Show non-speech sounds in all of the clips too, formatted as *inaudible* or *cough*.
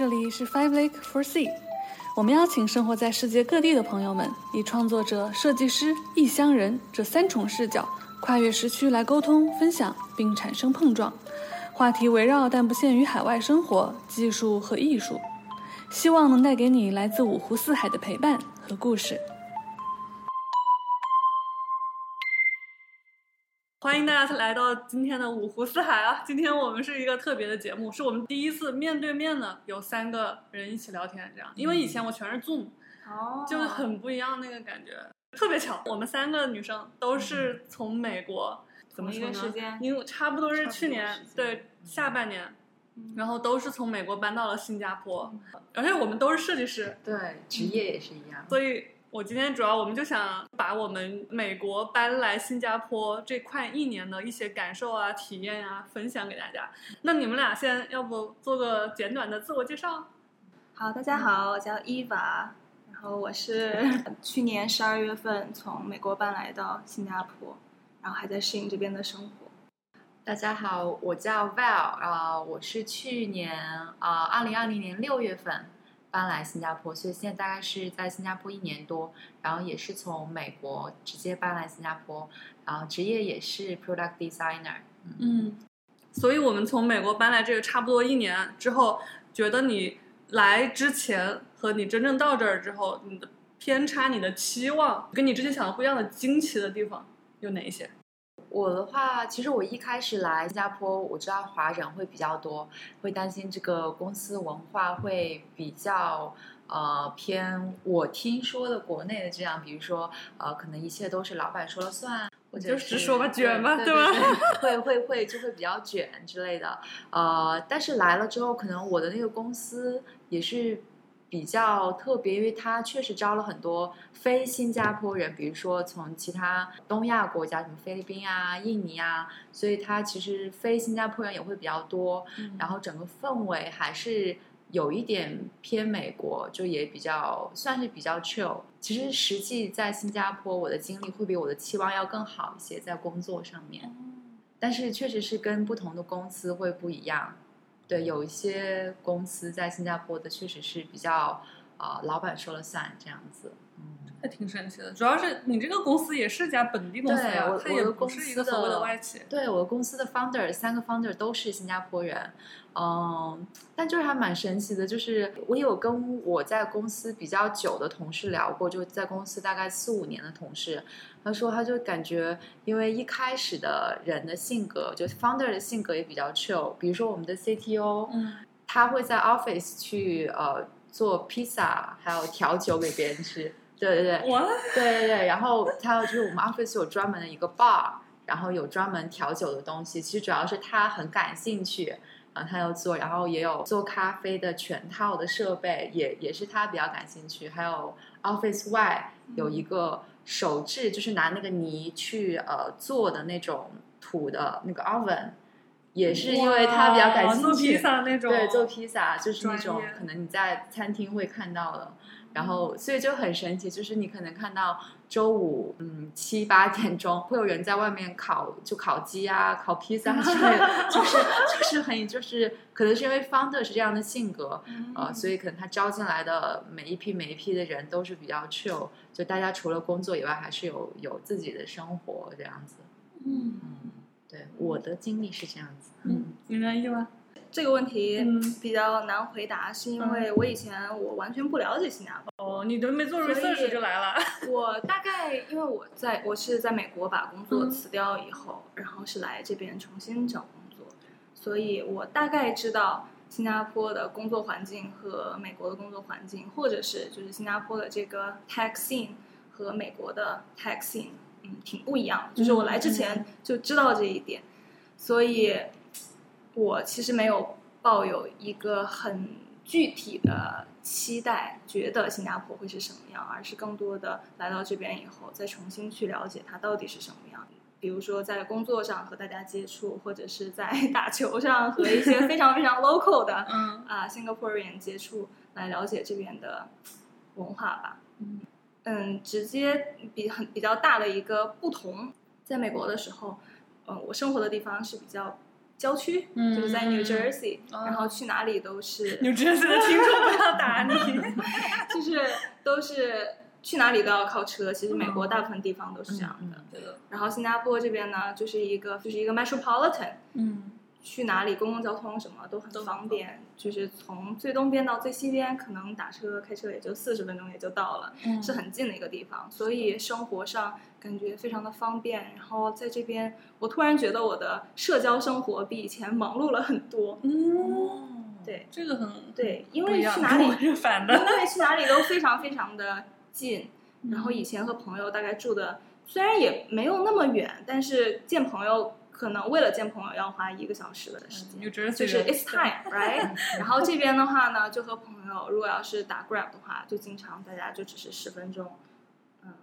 这里是 Five Lake for Sea。我们邀请生活在世界各地的朋友们，以创作者、设计师、异乡人这三重视角，跨越时区来沟通、分享，并产生碰撞。话题围绕但不限于海外生活、技术和艺术，希望能带给你来自五湖四海的陪伴和故事。欢迎大家来到今天的五湖四海啊！今天我们是一个特别的节目，是我们第一次面对面的有三个人一起聊天，这样。因为以前我全是 Zoom，哦就是很不一样那个感觉。特别巧，我们三个女生都是从美国，怎么说呢？时间因为差不多是去年时间对下半年，嗯然后都是从美国搬到了新加坡，而且我们都是设计师，对，职业也是一样。所以我今天主要我们就想把我们美国搬来新加坡这快一年的一些感受啊、体验啊分享给大家。那你们俩先要不做个简短的自我介绍？好，大家好，我叫伊娃然后我是 *laughs* 去年十二月份从美国搬来到新加坡，然后还在适应这边的生活。大家好，我叫 Val，啊、我是去年啊，二零二零年六月份搬来新加坡，所以现在大概是在新加坡一年多，然后也是从美国直接搬来新加坡，然后职业也是 Product Designer。嗯，所以我们从美国搬来这个差不多一年之后，觉得你来之前和你真正到这儿之后，你的偏差、你的期望跟你之前想的不一样的惊奇的地方有哪一些？我的话，其实我一开始来新加坡，我知道华人会比较多，会担心这个公司文化会比较呃偏我听说的国内的这样，比如说呃，可能一切都是老板说了算，或者就是直说吧卷吧对对吧 *laughs* 会会会就会比较卷之类的。呃，但是来了之后，可能我的那个公司也是比较特别，因为它确实招了很多非新加坡人，比如说从其他东亚国家，什么菲律宾啊、印尼啊，所以它其实非新加坡人也会比较多。然后整个氛围还是有一点偏美国，就也比较算是比较 chill。其实实际在新加坡，我的经历会比我的期望要更好一些，在工作上面。但是确实是跟不同的公司会不一样。对，有一些公司在新加坡的确实是比较啊、呃老板说了算这样子。嗯，还挺神奇的，主要是你这个公司也是家本地公司对呀、我我的它也不公司是一个所谓的的外企。对，我的公司的 founder 三个 founder 都是新加坡人，嗯，但就是还蛮神奇的，就是我有跟我在公司比较久的同事聊过，就在公司大概四五年的同事，他说他就感觉，因为一开始的人的性格，就 founder 的性格也比较 chill，比如说我们的 CTO，嗯，他会在 office 去呃做披萨，还有调酒给别人吃，对对对，我对对对，然后他就是我们 office 有专门的一个 bar，然后有专门调酒的东西。其实主要是他很感兴趣，然后他要做，然后也有做咖啡的全套的设备，也也是他比较感兴趣。还有 office 外有一个手制，就是拿那个泥去呃做的那种土的那个 oven，也是因为他比较感兴趣。做披萨那种，对，做披萨就是那种可能你在餐厅会看到的，然后所以就很神奇，就是你可能看到周五嗯七八点钟 *laughs* 会有人在外面烤，就烤鸡啊、烤披萨之类的，*laughs* 就是就是很就是可能是因为 founder 是这样的性格，嗯呃，所以可能他招进来的每一批每一批的人都是比较 chill，就大家除了工作以外，还是有有自己的生活这样子。嗯嗯，对，我的经历是这样子。嗯，你满意吗？这个问题嗯比较难回答，是因为我以前我完全不了解新加坡。哦，你都没做所以 research 就来了。*laughs* 我大概因为我在我是在美国把工作嗯辞掉以后，然后是来这边重新找工作，所以我大概知道新加坡的工作环境和美国的工作环境，或者是就是新加坡的这个 tech scene 和美国的 tech scene，嗯，挺不一样的。就是我来之前就知道这一点，所以我其实没有抱有一个很具体的期待，觉得新加坡会是什么样，而是更多的来到这边以后，再重新去了解它到底是什么样。比如说在工作上和大家接触，或者是在 *laughs* 打球上和一些非常非常 local 的嗯啊 Singaporean 接触，来了解这边的文化吧。嗯嗯，直接比很比较大的一个不同，在美国的时候，嗯，我生活的地方是比较郊区，嗯就是在 New Jersey，、哦然后去哪里都是 *laughs* New Jersey 的听众 *laughs* 不要打你。*laughs* 就是都是去哪里都要靠车。其实美国大部分地方都是这样的。嗯对的，然后新加坡这边呢，就是一个就是一个 metropolitan，嗯去哪里公共交通什么都很都很方便，就是从最东边到最西边，可能打车开车也就四十分钟也就到了，嗯是很近的一个地方，所以生活上感觉非常的方便。然后在这边，我突然觉得我的社交生活比以前忙碌了很多。嗯，对这个很对，因为去哪里反因的。为去哪里都非常非常的近，嗯然后以前和朋友大概住的虽然也没有那么远，但是见朋友可能为了见朋友要花一个小时的时间。就是 it's time right，*laughs* 然后这边的话呢，就和朋友如果要是打 Grab 的话，就经常大家就只是十分钟，嗯，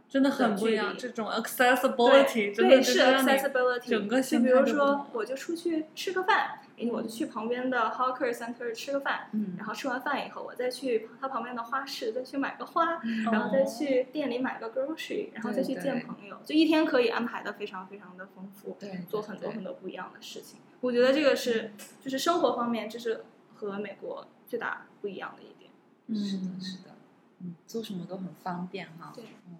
真的很不一样，这种。accessibility 真的对是 accessibility，整个就比如心态就不同说我就出去吃个饭，诶我就去旁边的 hawker center 吃个饭，嗯然后吃完饭以后，我再去它旁边的花市再去买个花，嗯然后再去店里买个 grocery，然后再去见朋友，就一天可以安排的非常非常的丰富，对做很多很多不一样的事情。我觉得这个是就是生活方面，这是和美国最大不一样的一点。是的，是的，嗯，做什么都很方便哈。对。嗯，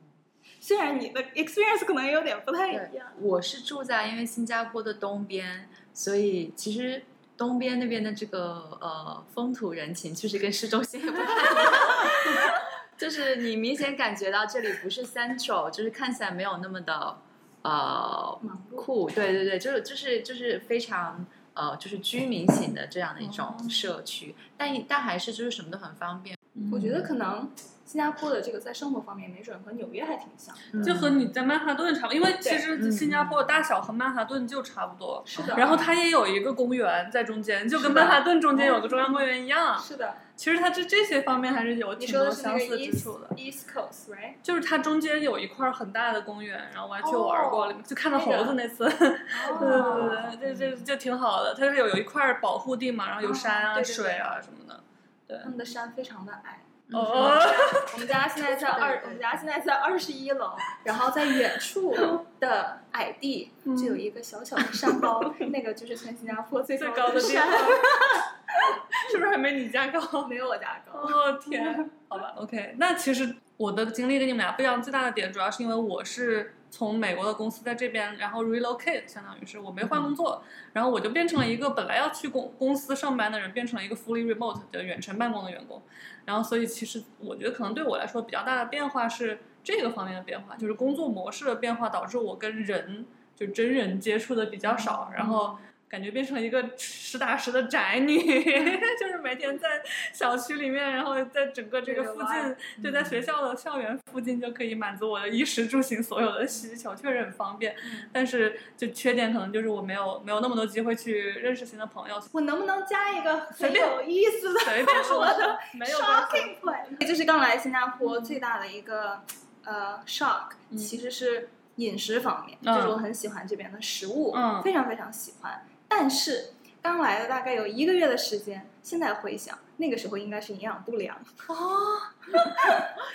虽然你的 experience 可能有点不太一样，，我是住在因为新加坡的东边，所以其实东边那边的这个呃风土人情确实跟市中心也不太一样。*laughs* 就是你明显感觉到这里不是 central，就是看起来没有那么的呃。酷，对对对，就是就是就是非常呃就是居民型的这样的一种哦社区，但但还是就是什么都很方便。我觉得可能新加坡的这个在生活方面，没准和纽约还挺像。就和你在曼哈顿差不多，因为其实嗯新加坡的大小和曼哈顿就差不多。是的，然后它也有一个公园在中间，就跟曼哈顿中间有个中央公园一样。是的，其实它这这些方面还是有你挺多说的是那个相似之处的。East Coast，right？就是它中间有一块很大的公园，然后我还去玩过，哦就看到猴子那次。对对对对，这这就挺好的。它是有有一块保护地嘛，然后有山啊、水啊什么的。对他们的山非常的矮。哦，*laughs* 我们家现在在二，我们家现在在二十一楼，然后在远处的矮地嗯就有一个小小的山包，*laughs* 那个就是全新加坡最最高高的地山方，*laughs* 是不是还没你家高？没有我家高。哦天，好吧，OK。那其实我的经历跟你们俩不一样，最大的点主要是因为我是从美国的公司在这边，然后 relocate，相当于是我没换工作，然后我就变成了一个本来要去公公司上班的人，变成了一个 fully remote 的远程办公的员工。然后所以其实我觉得可能对我来说比较大的变化是这个方面的变化，就是工作模式的变化导致我跟人就真人接触的比较少，然后。感觉变成一个实打实的宅女，*laughs* 就是每天在小区里面，然后在整个这个附近，就在学校的校园附近就可以满足我的衣食住行所有的需求，确实很方便。但是就缺点可能就是我没有没有那么多机会去认识新的朋友，我能不能加一个很有意思的随便说。*laughs* 我的 shopping point？这是刚来新加坡最大的一个呃 shock，嗯。其实是饮食方面，嗯。就是我很喜欢这边的食物，嗯。非常非常喜欢。但是刚来了大概有一个月的时间，现在回想那个时候应该是营养不良，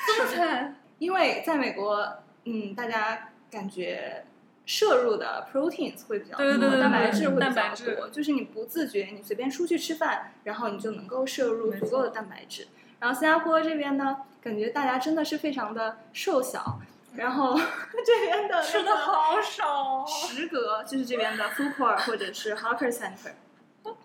这么惨，因为在美国，嗯，大家感觉。摄入的 proteins 会比较多，对对对对蛋白质会比较多，就是你不自觉，你随便出去吃饭，然后你就能够摄入足够的蛋白质。然后新加坡这边呢，感觉大家真的是非常的瘦小，然后 *laughs* 这边的吃的好少。食阁就是这边的 food court 或者是 hawker center，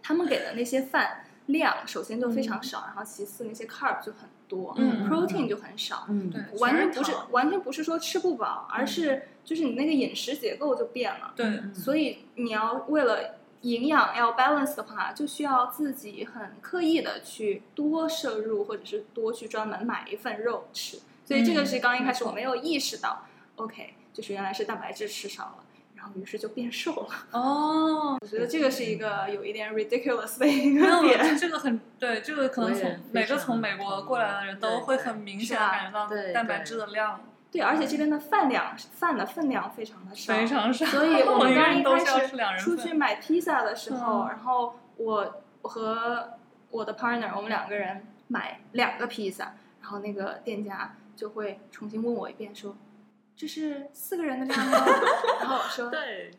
他们给的那些饭量首先就非常少，然后其次那些 carb 就很多、嗯 p r o t e i n 就很少，嗯对，完全不是完全不是说吃不饱，而是就是你那个饮食结构就变了，对，所以你要为了营养要 balance 的话，就需要自己很刻意的去多摄入，或者是多去专门买一份肉吃。所以这个是刚一开始我没有意识到、o k 就是原来是蛋白质吃少了，然后于是就变瘦了。哦，我觉得这个是一个有一点 ridiculous 的一个点。这个很对，这个可能从每个从美国过来的人都会很明显感觉到对蛋白质的量对，而且这边的饭量饭的分量非常的少，非常少，所以 *laughs* 我们刚一开始出去。买披萨的时候，嗯然后我我和我的 partner 我们两个人买两个披萨，然后那个店家就会重新问我一遍说。这是四个人的量吗？*laughs* 然后我说对，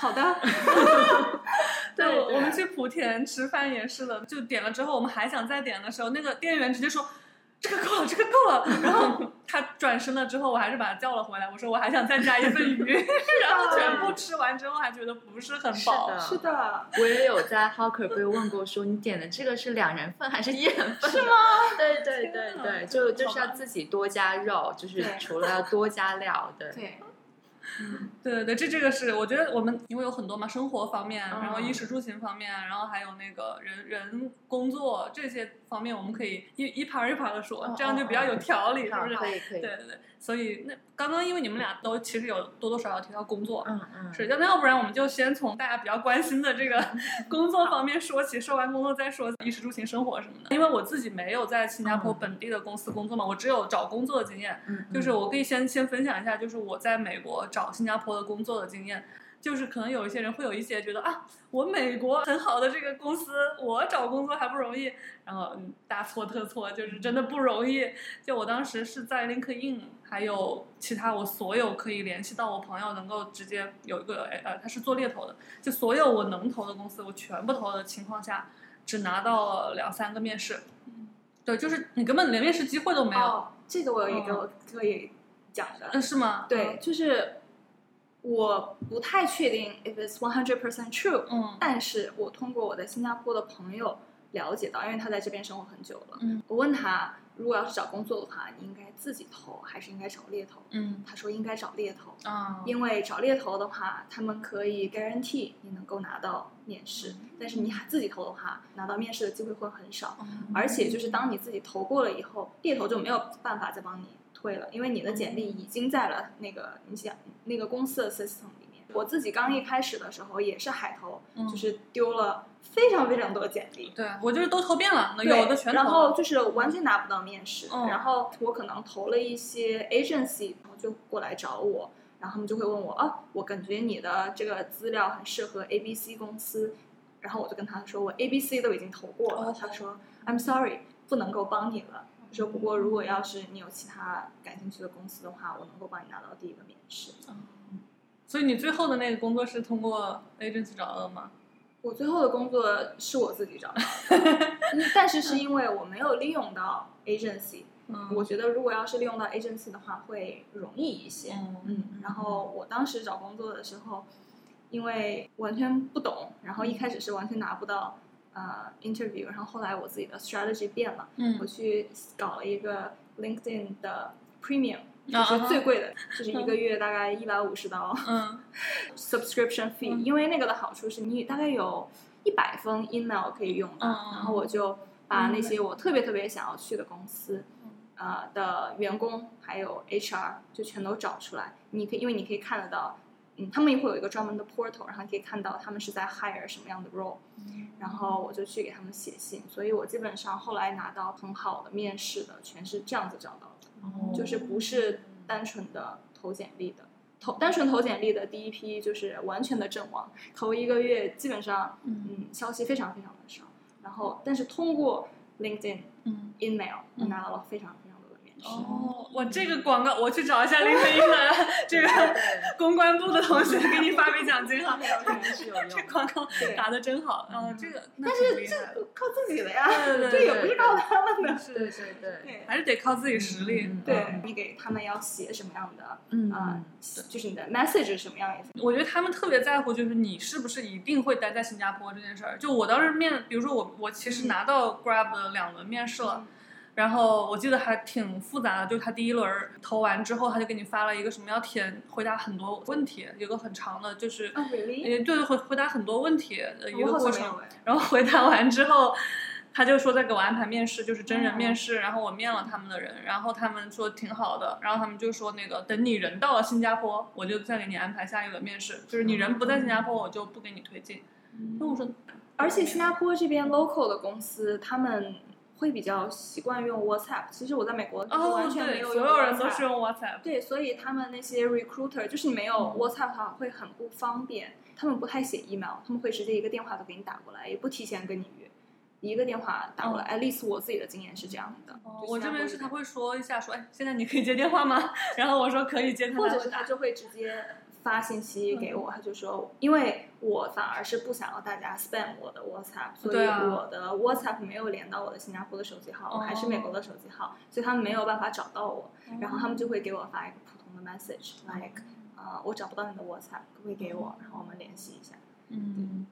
好的，*laughs* 对我们去莆田吃饭也是的，就点了之后，我们还想再点的时候，那个店员直接说。这个够了，这个够了。然后他转身了之后，我还是把他叫了回来。我说我还想再加一份鱼，*laughs* 然后全部吃完之后还觉得不是很饱。是的是的，我也有在 Hawker 被问过，说你点的这个是两人份还是一人份？是吗？对对对对，就就是要自己多加肉，就是除了要多加料，对。*laughs* 对，对对对，这这个是我觉得我们因为有很多嘛，生活方面，嗯然后衣食住行方面，然后还有那个人人工作这些方面，我们可以一一盘儿一盘儿的说，哦这样就比较有条理，是不是？可以可以，对对对，所以那刚刚因为你们俩都其实有多多少少提到工作，嗯嗯，是，那要不然我们就先从大家比较关心的这个 *laughs* 工作方面说起，说完工作再说衣食住行生活什么的。因为我自己没有在新加坡嗯本地的公司工作嘛，我只有找工作的经验。嗯，就是我可以先先分享一下，就是我在美国找新加坡的工作的经验。就是可能有一些人会有一些觉得啊，我美国很好的这个公司，我找工作还不容易，然后嗯大错特错，就是真的不容易。就我当时是在 LinkedIn，还有其他我所有可以联系到我朋友能够直接有一个呃，他是做猎头的，就所有我能投的公司，我全部投的情况下，只拿到了两三个面试。对，就是你根本连面试机会都没有。哦，这个我有一个可以讲的，嗯，是吗？对，就是我不太确定 if it's one hundred percent true，嗯但是我通过我在新加坡的朋友了解到，因为他在这边生活很久了，嗯我问他，如果要是找工作的话，你应该自己投还是应该找猎头？嗯他说应该找猎头，啊，因为找猎头的话，他们可以 guarantee 你能够拿到面试，但是你自己投的话，拿到面试的机会会很少。而且就是当你自己投过了以后，猎头就没有办法再帮你推了，因为你的简历已经在了那个你想那个公司的 system 里面。我自己刚一开始的时候也是海投，嗯就是丢了非常非常多简历。对我就是都投遍了，对有的全投然后。就是完全拿不到面试，嗯然后我可能投了一些 agency，然后就过来找我，然后他们就会问我，啊，我感觉你的这个资料很适合 A B C 公司，然后我就跟他说，我 A B C 都已经投过了，哦他说 I'm sorry，不能够帮你了。他说不过如果要是你有其他感兴趣的公司的话，我能够帮你拿到第一个面试。嗯所以你最后的那个工作是通过 agency 找到的吗？我最后的工作是我自己找到的，*laughs* 嗯但是是因为我没有利用到 agency，嗯，我觉得如果要是利用到 agency 的话，会容易一些。嗯嗯，然后我当时找工作的时候，因为完全不懂，然后一开始是完全拿不到呃 interview，然后后来我自己的 strategy 变了，我嗯去搞了一个 LinkedIn 的 premium，就啊是最贵的，就是一个月大概一百五十刀嗯 subscription fee，、嗯因为那个的好处是你大概有一百封 email 可以用的，然后我就把那些我特别特别想要去的公司。呃的员工还有 HR 就全都找出来，你可以因为你可以看得到，嗯，他们也会有一个专门的 portal，然后你可以看到他们是在 hire 什么样的 role，然后我就去给他们写信，所以我基本上后来拿到很好的面试的全是这样子找到的，哦。就是不是单纯的投简历的。投单纯投简历的第一批就是完全的阵亡，头一个月基本上嗯。嗯消息非常非常的少，然后但是通过 LinkedIn 嗯。email 我嗯。拿到了非常。哦，我这个广告我去找一下 LinkedIn *laughs* 的这个公关部的同学给你发笔奖金哈，*laughs* 这广告打的真好，嗯，这个但是这靠自己的呀，这也不是靠他们的。是对对对，对还是得靠自己实力。嗯对你给他们要写什么样的嗯啊，就是你的 message 是什么样的？我觉得他们特别在乎，就是你是不是一定会待在新加坡这件事儿。就我当时面，比如说我我其实拿到 Grab 的两轮面试了，然后我记得还挺复杂的，就是他第一轮投完之后，他就给你发了一个什么要填回答很多问题，有个很长的，就是啊，really？呃对回回答很多问题的一个过程。然后回答完之后，他就说再给我安排面试，就是真人面试。然后我面了他们的人，然后他们说挺好的，然后他们就说那个等你人到了新加坡，我就再给你安排下一轮面试。就是你人不在新加坡，我就不给你推进。那我说，而且新加坡这边 local 的公司，他们会比较习惯用 WhatsApp。其实我在美国完全没，有用所有人都是用 WhatsApp。对，所以他们那些 recruiter 就是你没有嗯 WhatsApp 的话会很不方便，他们不太写 email，他们会直接一个电话都给你打过来，也不提前跟你约。一个电话打过来。at least 我自己的经验是这样的。我这边是他会说一下说，哎，现在你可以接电话吗？然后我说可以接，他 *laughs* 或者。是他就会直接发信息给我，他就说，因为我反而是不想要大家 spam 我的 WhatsApp，所以我的 WhatsApp 没有连到我的新加坡的手机号，哦。还是美国的手机号，所以他们没有办法找到我，然后他们就会给我发一个普通的 message，like，呃，我找不到你的 WhatsApp，可不可以给我，然后我们联系一下。嗯，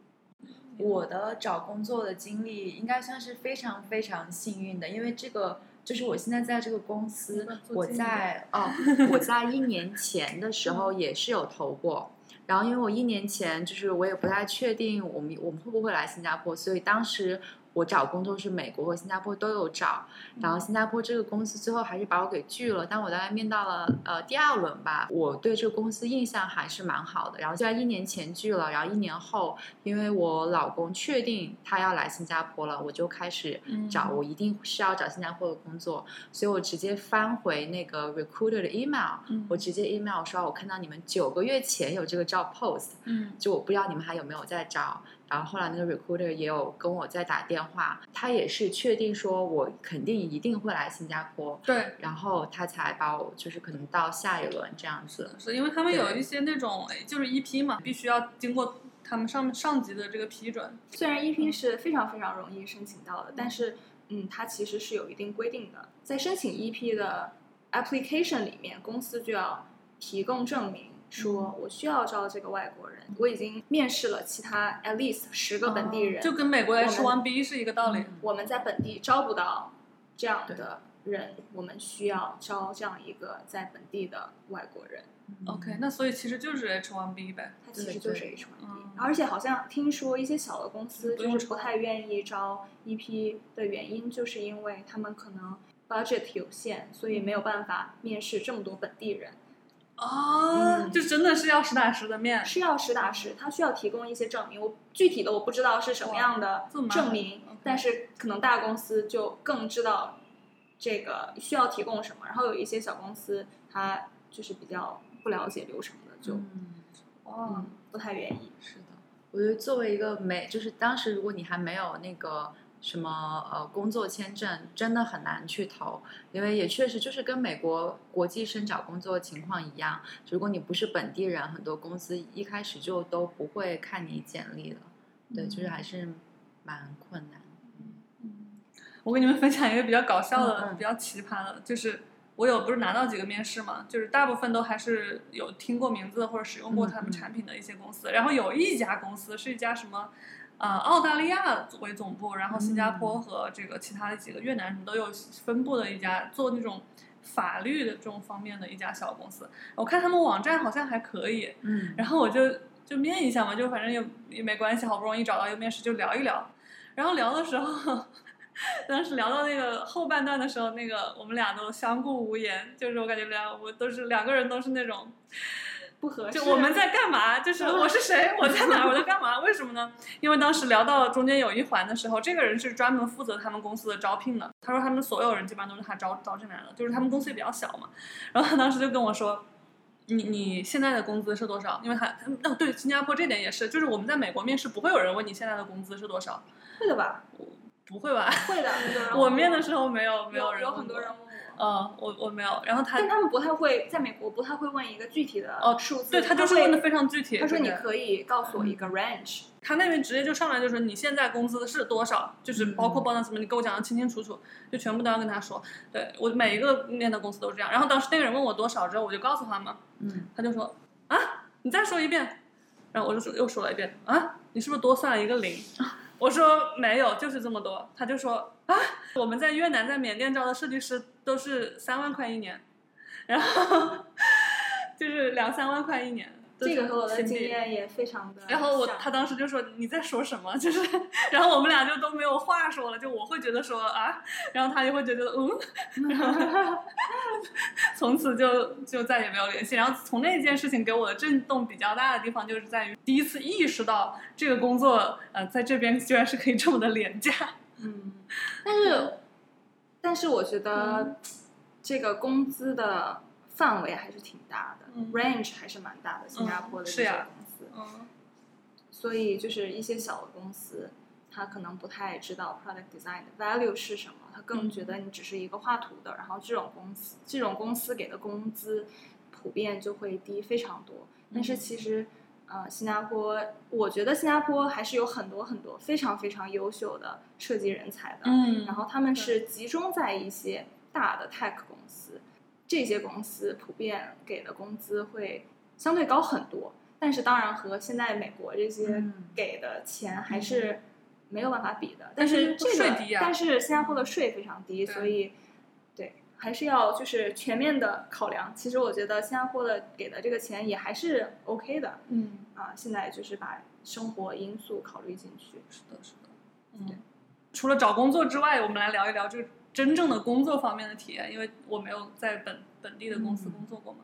我的找工作的经历应该算是非常非常幸运的，因为这个就是我现在在这个公司，我在哦，我在一年前的时候也是有投过，然后因为我一年前就是我也不太确定我们我们会不会来新加坡，所以当时我找工作是美国和新加坡都有找，然后新加坡这个公司最后还是把我给拒了，但我大概面到了呃第二轮吧，我对这个公司印象还是蛮好的。然后虽然一年前拒了，然后一年后，因为我老公确定他要来新加坡了，我就开始找，嗯我一定是要找新加坡的工作，所以我直接翻回那个 recruiter 的 email，嗯我直接 email 说我看到你们九个月前有这个 job post，嗯就我不知道你们还有没有在招。然后后来那个 recruiter 也有跟我在打电话，他也是确定说我肯定一定会来新加坡，对，然后他才把我就是可能到下一轮这样子。是因为他们有一些那种哎就是 EP 嘛，必须要经过他们上上级的这个批准。虽然 EP 是非常非常容易申请到的，但是嗯，它其实是有一定规定的，在申请 EP 的 application 里面，公司就要提供证明。说我需要招这个外国人，我已经面试了其他 at least 十个本地人，哦就跟美国我们 H1B 是一个道理。我们在本地招不到这样的人，我们需要招这样一个在本地的外国人。OK，那所以其实就是 H1B 呗。它其实就是对 H1B，嗯而且好像听说一些小的公司就是不太愿意招 EP 的原因，就是因为他们可能 budget 有限，所以没有办法面试这么多本地人，啊，嗯就真的是要实打实的面。是要实打实，他需要提供一些证明。我具体的我不知道是什么样的证明但是可能大公司就更知道这个需要提供什么，然后有一些小公司他就是比较不了解流程的，就嗯，不太愿意。是的，我觉得作为一个没，就是当时如果你还没有那个什么呃工作签证，真的很难去投，因为也确实就是跟美国国际生找工作情况一样，如果你不是本地人，很多公司一开始就都不会看你简历的，对，就是还是蛮困难。嗯。我跟你们分享一个比较搞笑的、比较奇葩的，就是我有不是拿到几个面试嘛，就是大部分都还是有听过名字或者使用过他们产品的一些公司，然后有一家公司是一家什么。呃，澳大利亚为总部，然后新加嗯坡和这个其他的几个越南什么都有分布的一家做那种法律的这种方面的一家小公司。我看他们网站好像还可以，嗯然后我就就面一下嘛，就反正也也没关系，好不容易找到一个面试就聊一聊。然后聊的时候，*laughs* 当时聊到那个后半段的时候，那个我们俩都相顾无言，就是我感觉两我都是两个人都是那种，不合适。就我们在干嘛？*laughs* 就是我是谁？我在哪？我在干嘛？为什么呢？因为当时聊到中间有一环的时候，这个人是专门负责他们公司的招聘的。他说他们所有人基本上都是他招招进来的，就是他们公司也比较小嘛。然后他当时就跟我说。你你现在的工资是多少？因为他哦对，新加坡这点也是，就是我们在美国面试不会有人问你现在的工资是多少，会的吧？不会吧？会的，我面的时候候没有没有人问过有很多人问我。嗯，我我没有。然后他但他们不太会，在美国不太会问一个具体的哦数字，对他就是问的非常具体。他说你可以告诉我一个 range，他那边直接就上来就说你现在工资是多少，就是包括 bonus 什么，你给我讲的清清楚楚，就全部都要跟他说。对我每一个面的公司都是这样。然后当时那个人问我多少之后，我就告诉他嘛，嗯，他就说啊，你再说一遍。然后我就说又说了一遍啊，你是不是多算了一个零？*laughs* 我说没有，就是这么多。他就说啊，*laughs* 我们在越南在缅甸招的设计师都是三万块一年，然后 *laughs* 就是两三万块一年。这个和我的经验也非常的。然后我他当时就说你在说什么？就是，*laughs* 然后我们俩就都没有话说了，就我会觉得说啊，然后他就会觉得嗯，然后从此就就再也没有联系。然后从那件事情给我的震动比较大的地方，就是在于第一次意识到这个工作呃在这边居然是可以这么的廉价。嗯，但是但是我觉得这个工资的范围还是挺大的、嗯 r a n g e 还是蛮大的，新加坡的这些公司。嗯所以就是一些小的公司，他可能不太知道 product design 的 value 是什么，他更觉得你只是一个画图的。然后这种公司，这种公司给的工资普遍就会低非常多。但是其实，呃，新加坡，我觉得新加坡还是有很多很多非常非常优秀的设计人才的。嗯然后他们是集中在一些大的 tech 公司，这些公司普遍给的工资会相对高很多。但是当然和现在美国这些嗯给的钱还是没有办法比的。但但是是这个，但是新加坡的税非常低，所以对还是要就是全面的考量。其实我觉得新加坡的给的这个钱也还是 OK 的嗯，啊。现在就是把生活因素考虑进去。是的，是的。嗯，除了找工作之外，我们来聊一聊这个真正的工作方面的体验，因为我没有在本本地的公司嗯工作过嘛。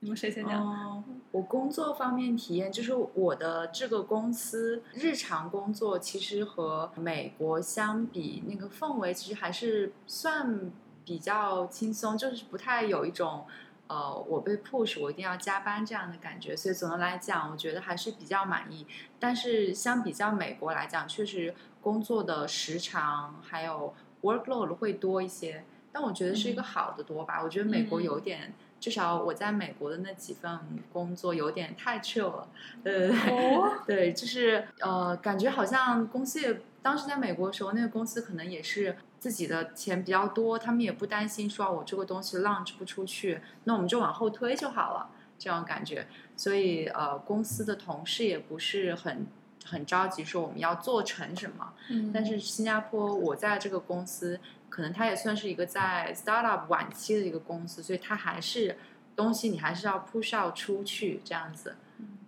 你们谁先讲？哦，我工作方面体验就是我的这个公司日常工作其实和美国相比，那个氛围其实还是算比较轻松，就是不太有一种呃我被 push 我一定要加班这样的感觉。所以总的来讲，我觉得还是比较满意。但是相比较美国来讲，确实工作的时长还有 workload 会多一些。但我觉得是一个好的多吧。我觉得美国嗯有点。至少我在美国的那几份工作有点太 chill 了，对对对，哦，对，就是呃，感觉好像公司也当时在美国的时候，那个公司可能也是自己的钱比较多，他们也不担心说我这个东西 launch 不出去，那我们就往后推就好了，这样感觉。所以呃，公司的同事也不是很很着急说我们要做成什么，嗯。但是新加坡，我在这个公司，可能它也算是一个在 startup 晚期的一个公司，所以它还是东西你还是要 push out 出去这样子，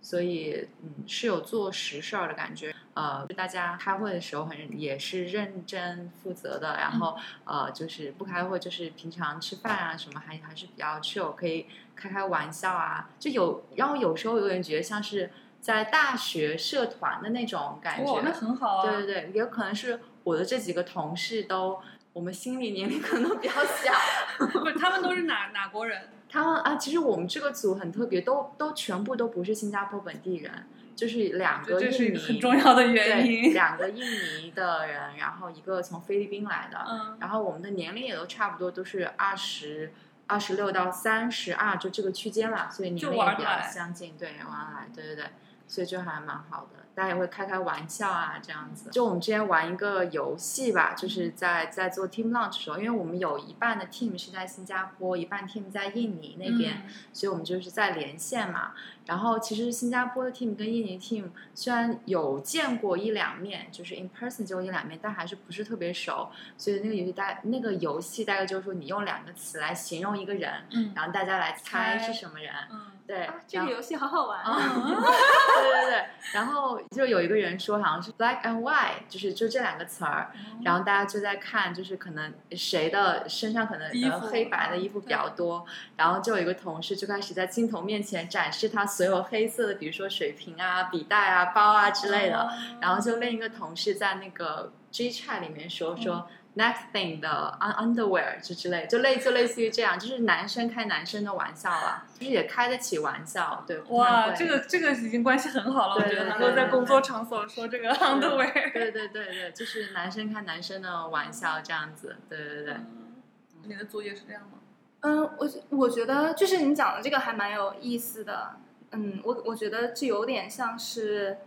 所以嗯是有做实事儿的感觉。呃，大家开会的时候很也是认真负责的，然后呃就是不开会就是平常吃饭啊什么还还是比较 chill，可以开开玩笑啊，就有让我有时候有点觉得像是在大学社团的那种感觉。哇，那很好啊。对对对，也有可能是我的这几个同事都，我们心理年龄可能都比较小。*laughs* 不是，他们都是哪哪国人？*laughs* 他们啊，其实我们这个组很特别，都都全部都不是新加坡本地人，就是两这这是一个印尼，很重要的原，因。两个印尼的人，然后一个从菲律宾来的，嗯，然后我们的年龄也都差不多，都是二十。二十六到三十二，就这个区间啦，所以年就龄也比较相近，对，玩得来，对对对，所以就还蛮好的，大家也会开开玩笑啊，这样子。就我们之前玩一个游戏吧，就是在在做 team launch 的时候，因为我们有一半的 team 是在新加坡，一半 team 在印尼那边，嗯所以我们就是在连线嘛。然后其实新加坡的 team 跟印尼 team 虽然有见过一两面，就是 in person 见过一两面，但还是不是特别熟。所以那个游戏大那个游戏大概就是说，你用两个词来形容一个人，嗯然后大家来猜猜是什么人。嗯对，啊，这个游戏好好玩。啊，*laughs* 对对对，然后就有一个人说好像是 black and white，就是就这两个词儿，然后大家就在看，就是可能谁的身上可能黑白的衣服比较多，然后就有一个同事就开始在镜头面前展示他所有黑色的，比如说水瓶啊、笔袋啊、包啊之类的，然后就另一个同事在那个 G chat 里面说说。Next thing 的 un underwear 就之类，就类就类似于这样，就是男生开男生的玩笑啊，就是也开得起玩笑，对。哇，这个这个已经关系很好了，我觉得能够在工作场所说这个 underwear。对对对对，就是男生开男生的玩笑这样子，对对对。嗯你的作业是这样吗？嗯，我觉我觉得就是你讲的这个还蛮有意思的。嗯，我我觉得这有点像是，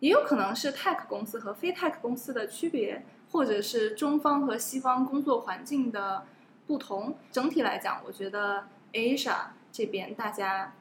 也有可能是 tech 公司和非 tech 公司的区别，或者是中方和西方工作环境的不同。整体来讲，我觉得 Asia 这边大家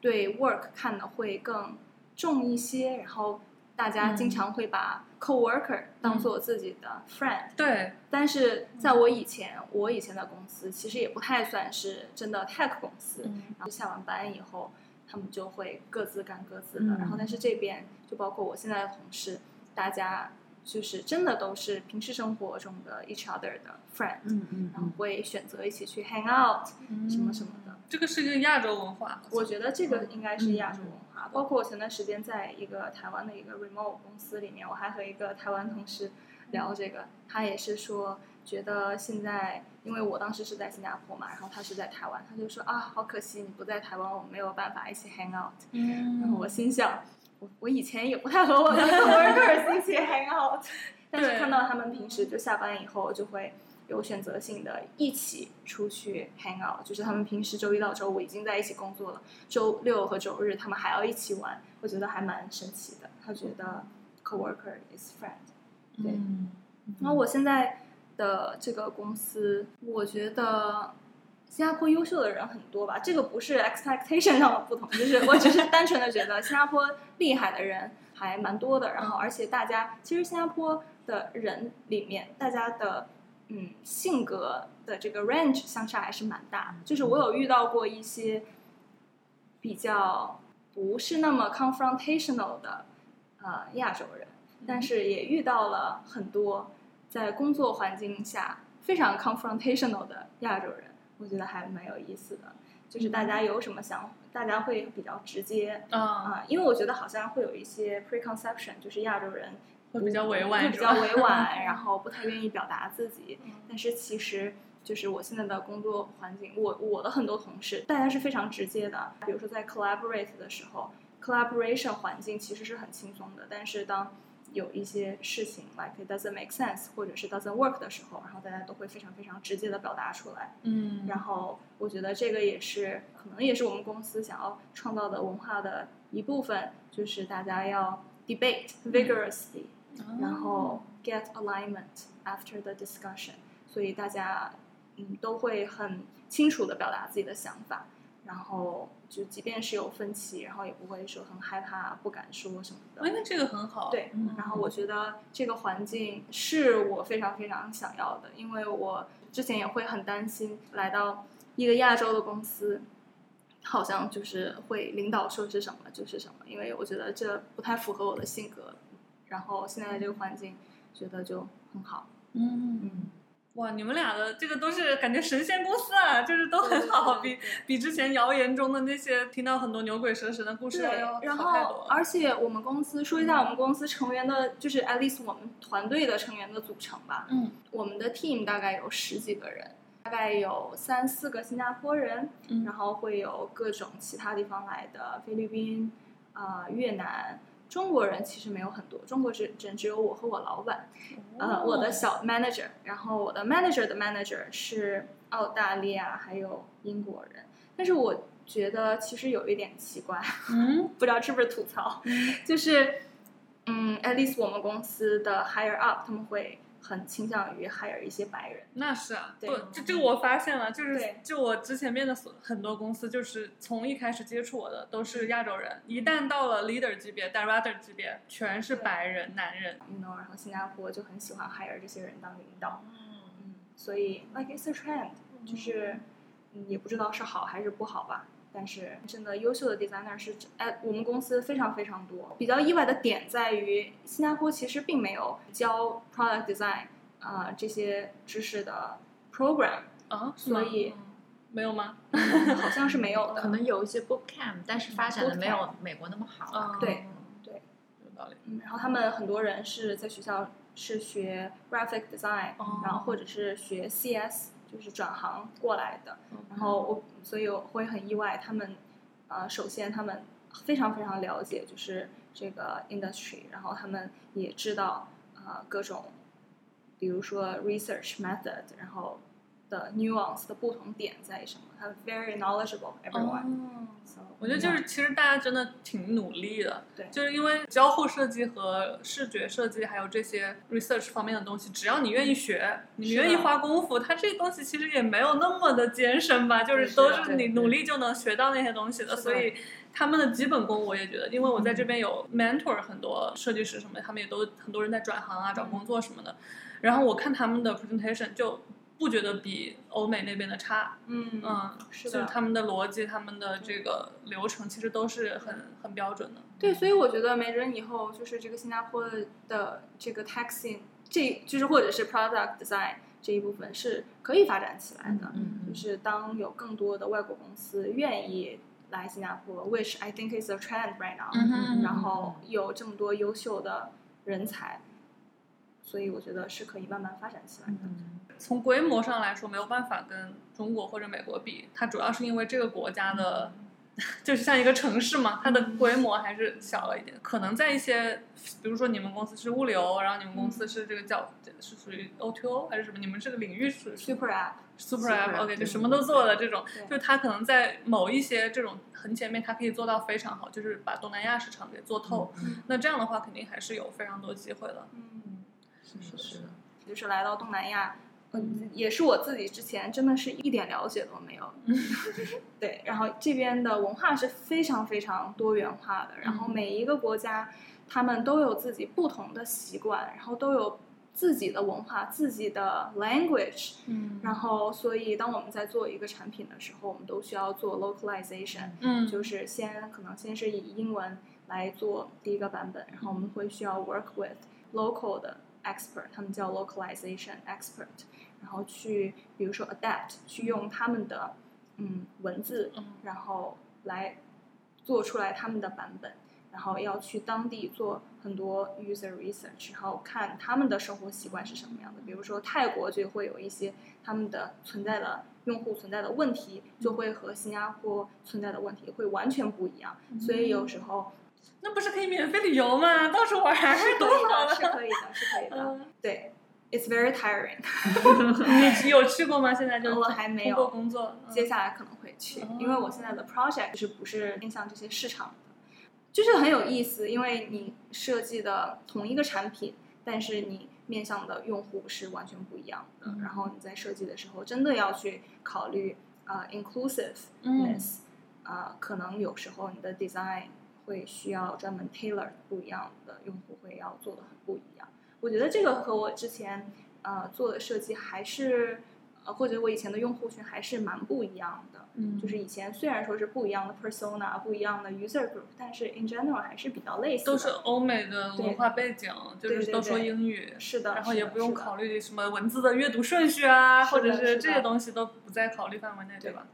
对 work 看的会更重一些，然后大家经嗯常会把 coworker 当做自己的 friend。对，但是在我以前，我以前的公司其实也不太算是真的 tech 公司。嗯然后下完班以后，他们就会各自干各自的。嗯然后，但是这边就包括我现在的同事，大家就是真的都是平时生活中的 each other 的 friend，、嗯嗯然后会选择一起去 hang out 什么什么的。这个是一个亚洲文化，我觉得这个应该是亚洲文嗯化，包括我前段时间在一个台湾的一个 remote 公司里面，我还和一个台湾同事聊这个，他也是说觉得现在，因为我当时是在新加坡嘛，然后他是在台湾，他就说啊，好可惜你不在台湾，我们没有办法一起 hang out。然后嗯我心想，我我以前也不太和我的 coworkers 一起 hang out，*laughs* 但是看到他们平时就下班以后就会有选择性的一起出去 hang out，就是他们平时周一到周五已经在一起工作了，周六和周日他们还要一起玩，我觉得还蛮神奇的。他觉得 coworker is friend。对嗯然后我现在的这个公司，我觉得新加坡优秀的人很多吧，这个不是 expectation 上的不同，就是我只是单纯的觉得新加坡厉害的人还蛮多的，然后而且大家其实新加坡的人里面，大家的嗯性格的这个 range 相差还是蛮大的，就是我有遇到过一些比较不是那么 confrontational 的呃亚洲人。但是也遇到了很多在工作环境下非常 confrontational 的亚洲人，我觉得还蛮有意思的。就是大家有什么想，大家会比较直接啊，啊、因为我觉得好像会有一些 preconception，就是亚洲人会比较委婉，会比较委婉，*laughs* 然后不太愿意表达自己。嗯但是其实就是我现在的工作环境，我我的很多同事，大家是非常直接的。比如说在 collaborate 的时候，collaboration 环境其实是很轻松的，但是当有一些事情 like it doesn't make sense 或者是 doesn't work 的时候，然后大家都会非常非常直接的表达出来。嗯，然后我觉得这个也是可能也是我们公司想要创造的文化的一部分，就是大家要 debate vigorously，、然后 get alignment after the discussion，所以大家嗯都会很清楚的表达自己的想法，然后就即便是有分歧，然后也不会说很害怕不敢说什么的。哎，那这个很好，对嗯，然后我觉得这个环境是我非常非常想要的，因为我之前也会很担心来到一个亚洲的公司，好像就是会领导说是什么就是什么，因为我觉得这不太符合我的性格。然后现在的这个环境，觉得就很好。嗯。嗯，哇，你们俩的这个都是感觉神仙公司啊，就是都很好，比比之前谣言中的那些听到很多牛鬼蛇神的故事对要，然后。而且我们公司说一下我们公司成员的，就是 at least 我们团队的成员的组成吧。嗯我们的 team 大概有十几个人，大概有三四个新加坡人，嗯然后会有各种其他地方来的菲律宾、啊、越南。中国人其实没有很多，中国只只只有我和我老板，呃，我的小 manager，然后我的 manager 的 manager 是澳大利亚还有英国人，但是我觉得其实有一点奇怪，嗯？*laughs* 不知道是不是吐槽，就是，嗯，at least 我们公司的 higher up 他们会很倾向于 hire 一些白人，那是啊，对不，这这个我发现了，就是就我之前面的所很多公司，就是从一开始接触我的都是亚洲人，一旦到了 leader 级别、director 级别，全是白人男人。you know，然后新加坡就很喜欢 hire 这些人当领导，嗯，所以 like it's a trend，就是嗯也不知道是好还是不好吧。但是真的优秀的 designer 是哎，我们公司非常非常多。比较意外的点在于，新加坡其实并没有教 product design 啊、这些知识的 program，啊，所以嗯没有吗？好像是没有的。可能有一些 boot camp，但是发展的没有美国那么好吧。嗯对有道理。嗯，然后他们很多人是在学校是学 graphic design，、哦然后或者是学 CS，就是转行过来的。嗯然后我，所以我会很意外，他们，呃，首先他们非常非常了解就是这个 industry，然后他们也知道呃各种，比如说 research method，然后的 nuance 的不同点在什么，他 very knowledgeable everyone、哦。So, 我觉得就是，其实大家真的挺努力的，对。就是因为交互设计和视觉设计，还有这些 research 方面的东西，只要你愿意学，你愿意花功夫，它这东西其实也没有那么的艰深吧，就是都是你努力就能学到那些东西的，的。所以他们的基本功我也觉得，因为我在这边有 mentor 很多设计师什么，他们也都很多人在转行啊、找工作什么的，然后我看他们的 presentation 就不觉得比欧美那边的差，嗯嗯，是的就是他们的逻辑、他们的这个流程，其实都是很很标准的。对，所以我觉得没准以后就是这个新加坡的这个 taxing，这就是或者是 product design 这一部分是可以发展起来的。嗯就是当有更多的外国公司愿意来新加坡，which I think is a trend right now，、嗯哼然后有这么多优秀的人才，所以我觉得是可以慢慢发展起来的。嗯从规模上来说，没有办法跟中国或者美国比，它主要是因为这个国家的 *laughs* 就是像一个城市嘛，它的规模还是小了一点。可能在一些，比如说你们公司是物流，然后你们公司是这个叫是属于 O2O 还是什么？你们这个领域是 Super App。Super Super App，OK，、App，就什么都做的这种，就是它可能在某一些这种很前面，它可以做到非常好，就是把东南亚市场给做透。嗯那这样的话，肯定还是有非常多机会的。嗯，是是，是的。就是来到东南亚，嗯，也是我自己之前真的是一点了解都没有。*laughs* 对，然后这边的文化是非常非常多元化的，然后每一个国家他们都有自己不同的习惯，然后都有自己的文化、自己的 language。嗯。然后，所以当我们在做一个产品的时候，我们都需要做 localization，嗯。就是先可能先是以英文来做第一个版本，然后我们会需要 work with local 的 expert，他们叫 localization expert，然后去比如说 adapt，去用他们的嗯文字，嗯然后来做出来他们的版本，然后要去当地做很多 user research，然后看他们的生活习惯是什么样的。比如说泰国就会有一些他们的存在的用户存在的问题，就会和新加坡存在的问题会完全不一样。所以有时候那不是可以免费旅游吗？到处玩多好了。是可以的，是可以的。嗯对，it's very tiring。*laughs* 你有去过吗？现在就 *laughs* 我还没有过工作。嗯接下来可能会去哦，因为我现在的 project 就是不是面向这些市场的，就是很有意思，因为你设计的同一个产品，但是你面向的用户是完全不一样的。嗯然后你在设计的时候，真的要去考虑啊、呃 inclusiveness，嗯啊、可能有时候你的 design 会需要专门 tailor 不一样的用户会要做的很不一样。我觉得这个和我之前呃做的设计还是呃或者我以前的用户群还是蛮不一样的。嗯就是以前虽然说是不一样的 persona、不一样的 user group，但是 in general 还是比较类似的。都是欧美的文化背景，就是都说对英语。是的，然后也不用考虑什么文字的阅读顺序啊，或者是这些东西都不在考虑范围内，对对吧？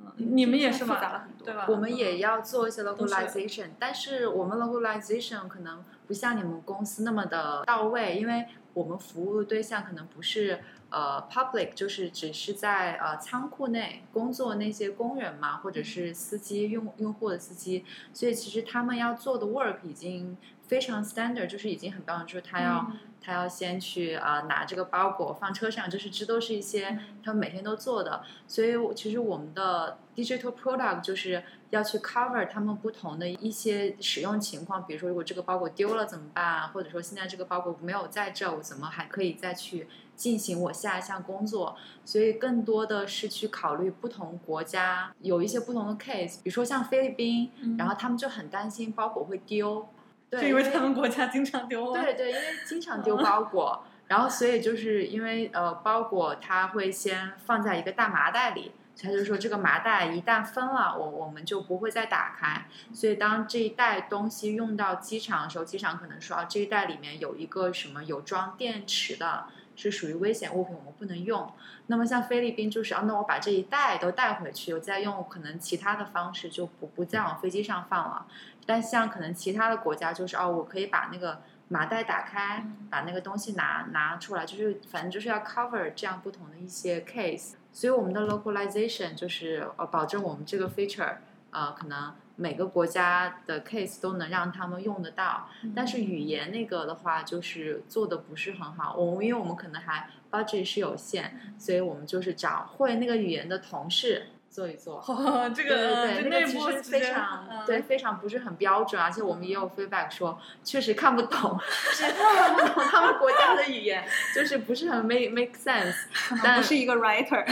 嗯，你们也是复杂了？很多，对吧？我们也要做一些 localization，但是我们 localization 可能不像你们公司那么的到位，因为我们服务的对象可能不是呃 public，就是只是在呃仓库内工作那些工人嘛，或者是司机用用户的司机，所以其实他们要做的 work 已经非常 standard，就是已经很标准，就是他要。嗯他要先去啊、呃拿这个包裹放车上，就是这都是一些嗯他们每天都做的。所以我其实我们的 digital product 就是要去 cover 他们不同的一些使用情况，比如说如果这个包裹丢了怎么办啊，或者说现在这个包裹没有在这，我怎么还可以再去进行我下一项工作？所以更多的是去考虑不同国家有一些不同的 case，比如说像菲律宾，嗯然后他们就很担心包裹会丢。对，是因为他们国家经常丢吗？对对，因为经常丢包裹，然后所以就是因为呃包裹它会先放在一个大麻袋里，所以他就说这个麻袋一旦分了，我我们就不会再打开。所以当这一袋东西用到机场的时候，机场可能说啊这一袋里面有一个什么有装电池的。是属于危险物品，我们不能用。那么像菲律宾就是啊，那我把这一袋都带回去，我再用可能其他的方式就不不再往飞机上放了。但像可能其他的国家就是哦，我可以把那个麻袋打开，把那个东西拿拿出来，就是反正就是要 cover 这样不同的一些 case。所以我们的 localization 就是呃保证我们这个 feature 呃可能每个国家的 case 都能让他们用得到。但是语言那个的话，就是做的不是很好。我们因为我们可能还 budget 是有限，所以我们就是找会那个语言的同事做一做。哦，*laughs* 这对对个对，这内那个其实非常、嗯对，非常不是很标准，而且我们也有 feedback 说，确实看不懂，*laughs* *laughs* 是看不懂他们国家的语言，就是不是很 make make sense。但不是一个 writer，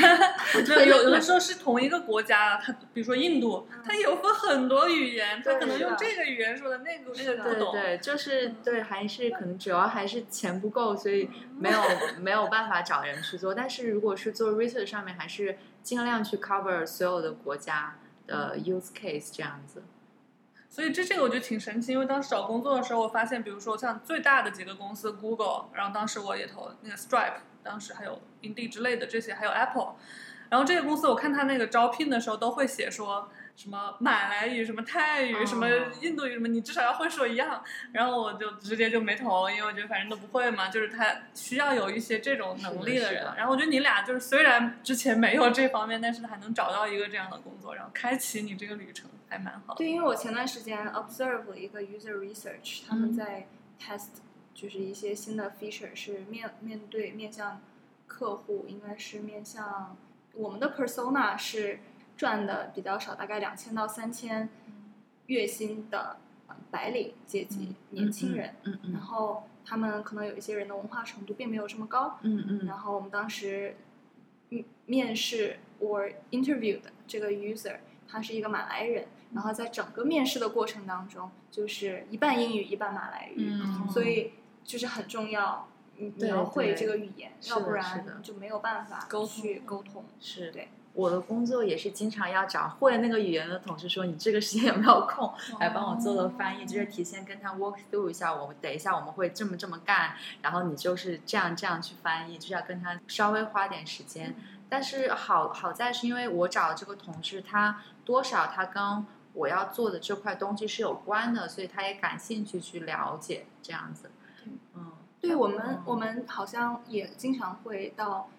对，有有的时候是同一个国家，它比如说印度，它有分很多语言，它可能用这个语言说的，那个那个不懂。对对，就是对，还是可能主要还是钱不够，所以没有没有办法找人去做。但是如果是做 research 上面，还是尽量去 cover 所有的国家的 use case 这样子。所以这这个我觉得挺神奇，因为当时找工作的时候，我发现，比如说像最大的几个公司，Google，然后当时我也投那个 Stripe，当时还有 Indeed 之类的这些，还有 Apple，然后这些公司我看他那个招聘的时候都会写说，什么马来语、什么泰语、哦什么印度语什么，你至少要会说一样。然后我就直接就没投，因为我觉得反正都不会嘛，就是他需要有一些这种能力人。的是的然后我觉得你俩就是虽然之前没有这方面，但是还能找到一个这样的工作，然后开启你这个旅程，还蛮好的。对，因为我前段时间 observe 了一个 user research，他们嗯在 test 就是一些新的 feature 是面面对面向客户，应该是面向我们的 persona 是赚的比较少，大概两千到三千月薪的呃白领阶级、年轻人，嗯嗯。然后他们可能有一些人的文化程度并没有这么高，嗯嗯。然后我们当时面面试 or interview 的这个 user，他是一个马来人，然后在整个面试的过程当中，就是一半英语一半马来语，嗯。所以就是很重要，你你要会这个语言，要不然就没有办法去沟通。是。对。我的工作也是经常要找会那个语言的同事说，你这个时间有没有空来帮我做个翻译，就是提前跟他 work through 一下，我们等一下我们会这么这么干，然后你就是这样这样去翻译，就是要跟他稍微花点时间。但是好好在是因为我找的这个同事，他多少他跟我要做的这块东西是有关的，所以他也感兴趣去了解这样子。嗯，对我们嗯，我们好像也经常会到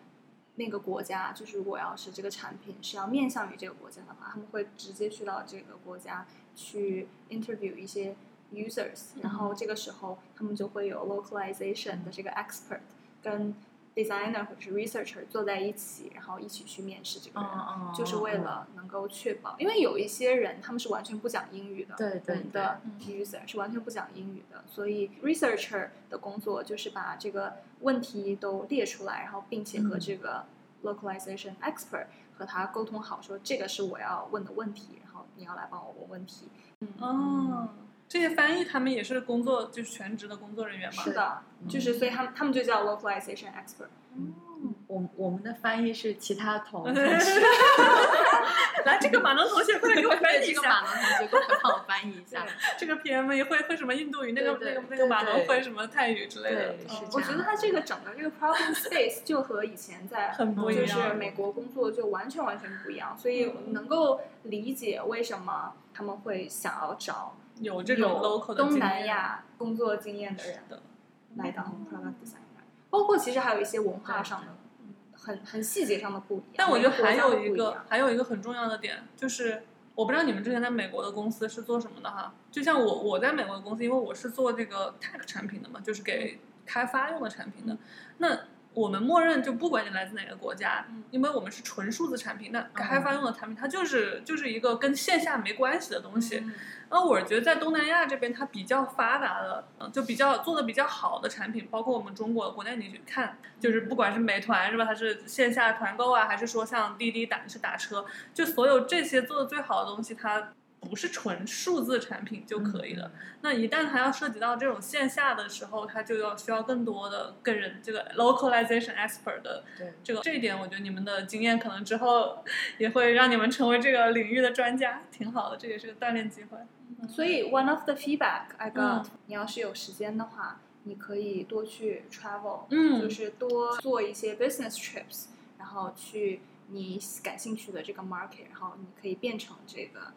那个国家，就是如果要是这个产品是要面向于这个国家的话，他们会直接去到这个国家去 interview 一些 users，然后这个时候他们就会有 localization 的这个 expert 跟 designer 或者是 researcher 坐在一起，然后一起去面试这个人。嗯就是为了能够确保，因为有一些人他们是完全不讲英语的，对对我们的对 user 是完全不讲英语的，所以 researcher 的工作就是把这个问题都列出来，然后并且和嗯这个 localization expert 和他沟通好，说这个是我要问的问题，然后你要来帮我问问题。哦，这些翻译他们也是工作，就是全职的工作人员嘛。是的，就是所以他们他们就叫 localization expert。嗯我我们的翻译是其他同同事，*laughs* 来，这个马农同学快点给我翻译一下。这个马龙同学过来帮我翻译一下。这个 PM 也会会什么印度语，那个那个那个马农对对会什么泰语之类的我觉得他这个整个这个 problem space 就和以前在很不一就是美国工作就完全完全不一样，所以能够理解为什么他们会想要找有这种 local 的东南亚工作经验的人的。来当 product designer，包括其实还有一些文化上的很很细节上的不一样。但我觉得还有一个还有一个很重要的点，就是我不知道你们之前在美国的公司是做什么的哈。就像我我在美国的公司，因为我是做这个 tech 产品的嘛，就是给开发用的产品的。那我们默认就不管你来自哪个国家，嗯因为我们是纯数字产品，那开发用的产品它就是就是一个跟线下没关系的东西。嗯那我觉得在东南亚这边，它比较发达的，嗯，就比较做的比较好的产品，包括我们中国国内你去看，就是不管是美团是吧，它是线下团购啊，还是说像滴滴打是打车，就所有这些做的最好的东西，它不是纯数字产品就可以了。那一旦它要涉及到这种线下的时候，它就要需要更多的跟人这个 localization expert 的对，这个这一点，我觉得你们的经验可能之后也会让你们成为这个领域的专家，挺好的，这也是个锻炼机会。所以 one of the feedback I got，、嗯。你要是有时间的话，你可以多去 travel，、嗯。就是多做一些 business trips，然后去你感兴趣的这个 market，然后你可以变成这个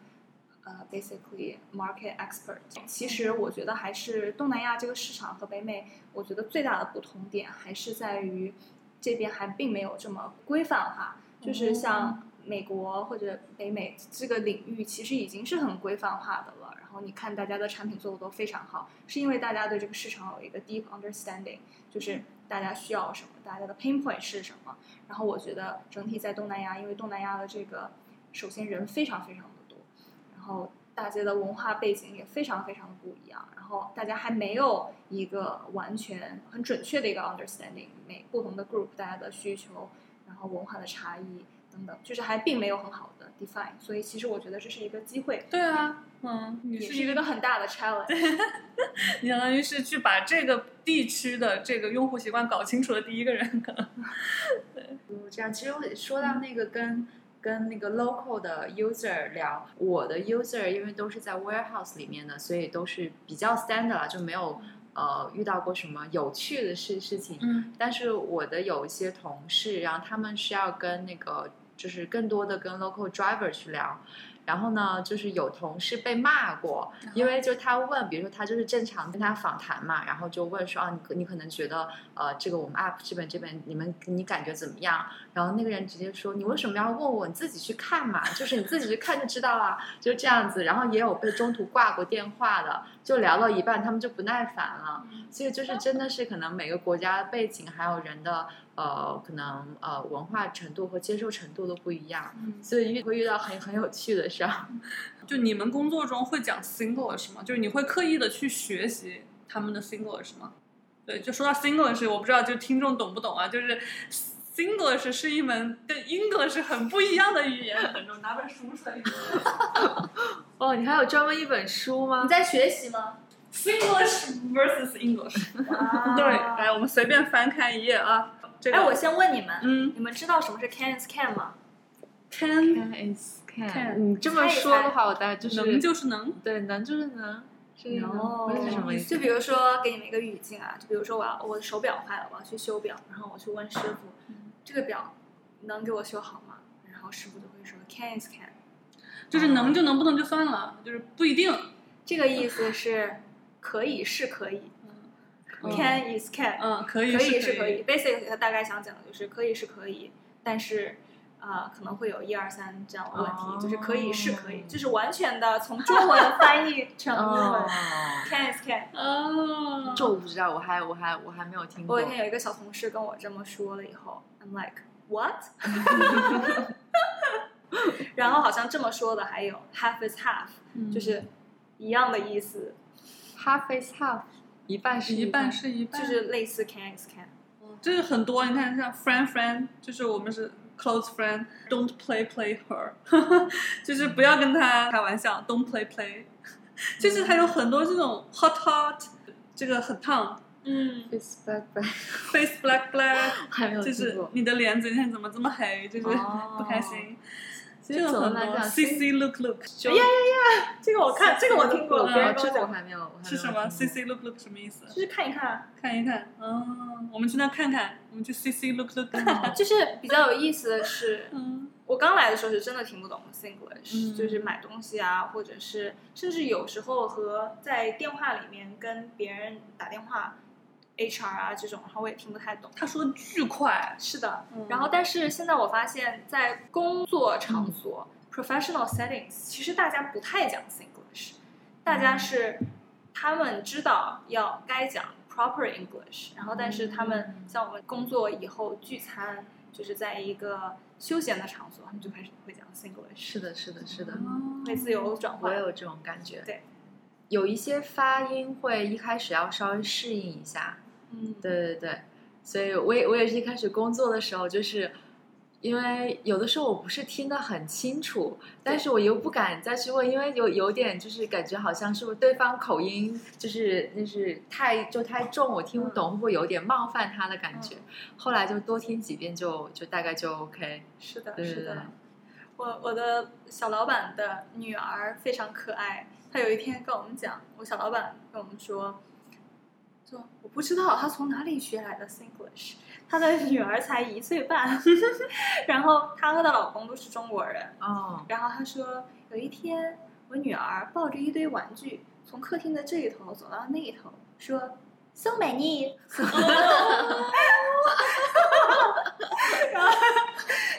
呃 basically market expert。其实我觉得还是东南亚这个市场和北美，我觉得最大的不同点还是在于这边还并没有这么规范化，就是像。美国或者北美这个领域其实已经是很规范化的了，然后你看大家的产品做的都非常好，是因为大家对这个市场有一个 deep understanding，就是大家需要什么，大家的 pain point 是什么。然后我觉得整体在东南亚，因为东南亚的这个首先人非常非常然后大家的文化背景也非常非常的不一样，然后大家还没有一个完全很准确的一个 understanding，每不同的 group 大家的需求，然后文化的差异。等等，就是还并没有很好的 define，所以其实我觉得这是一个机会。对啊，嗯，你是一个是一个很大的 challenge。*laughs* 你相当于是去把这个地区的这个用户习惯搞清楚的第一个人，可能。*laughs* 就这样。其实我说到那个跟跟那个 local 的 user 聊，我的 user 因为都是在 warehouse 里面的，所以都是比较 standard 了，就没有呃遇到过什么有趣的事事情。嗯但是我的有一些同事，然后他们是要跟那个就是更多的跟 local driver 去聊，然后呢，就是有同事被骂过，因为就他问，比如说他就是正常跟他访谈嘛，然后就问说啊，你你可能觉得呃，这个我们 app 这边这边你们你感觉怎么样？然后那个人直接说，你为什么要问我？你自己去看嘛，就是你自己去看就知道了，就这样子。然后也有被中途挂过电话的，就聊到一半他们就不耐烦了。所以就是真的是可能每个国家背景还有人的呃可能呃文化程度和接受程度都不一样，所以遇会遇到很很有趣的事儿。*laughs* 就你们工作中会讲 Singlish 吗？就是你会刻意的去学习他们的 Singlish 吗？对，就说到 Singlish，我不知道就听众懂不懂啊？就是 Singlish 是一门跟 English 很不一样的语言。等 *laughs* 着拿本书出来。*laughs* 哦，你还有专门一本书吗你？在学习吗？Singlish versus English。对，来，我们随便翻开一页啊。这个，哎，我先问你们，嗯你们知道什么是 can is can 吗？，can Can is Can 你这么说的话，我大概就是能就是能。对能就是能，这个哦能是什么意思？就比如说，给你们一个语境啊，就比如说我要我的手表坏了，我要去修表，然后我去问师傅，这个表能给我修好吗？然后师傅就会说 can is can，就是能就能，不能就算了，就是不一定。这个意思是可以是可以嗯，can is can，嗯，可以可以是是可以。Basic 它大概想讲的就是可以是可以，但是。啊、可能会有一二三这样的问题，哦就是可以是可以，就是完全的从中文翻译 *laughs* 成英文。哦，can is can。哦，这我不知道，我还我还我还没有听过我有一。天有一个小同事跟我这么说了以后，I'm like what？*laughs* 然后好像这么说的还有 half is half，、嗯就是一样的意思，half is half，一半是一半半是一半，就是类似 can is can，就是很多。你看，像 friend friend，就是我们是 close friend，don't play play her，就是不要跟他开玩笑，don't play play。就是还有很多这种 hot hot，这个很烫嗯，face back black，face black black，还没有就是听过。你的脸今天怎么这么黑，就是哦不开心。这个很多总的来讲，C C look look 哎呀呀呀，这个我看，这个我听过，嗯别人跟我讲，这个我还没有。是什么？C C look look 什么意思？就是看一看啊，看一看，嗯，我们去那看看，我们去 C C look look。*laughs* 就是比较有意思的是，*laughs* 嗯我刚来的时候是真的听不懂 Singlish，、嗯就是买东西啊，或者是甚至有时候和在电话里面跟别人打电话，HR 啊这种，然后我也听不太懂。他说巨快，是的，嗯。然后但是现在我发现，在工作场所、professional settings，其实大家不太讲 Singlish，大家是他们知道要该讲 proper English，然后但是他们像我们工作以后聚餐，就是在一个休闲的场所，他们就开始会讲 Singlish，是的，是的，是的，会自由转换。我也有这种感觉。对，有一些发音会一开始要稍微适应一下。嗯，对对对，所以我也我也是一开始工作的时候，就是因为有的时候我不是听得很清楚，但是我又不敢再去问，因为有有点就是感觉好像是不是对方口音就是就是太就太重，我听不懂，会不会有点冒犯他的感觉？后来就多听几遍就就大概就 OK。是的，是的。我我的小老板的女儿非常可爱，她有一天跟我们讲，我小老板跟我们说，说我不知道他从哪里学来的 Singlish，他的女儿才一岁半，*laughs* 然后她和她老公都是中国人，哦，然后他说有一天我女儿抱着一堆玩具从客厅的这一头走到那一头，说。so *laughs* many，然后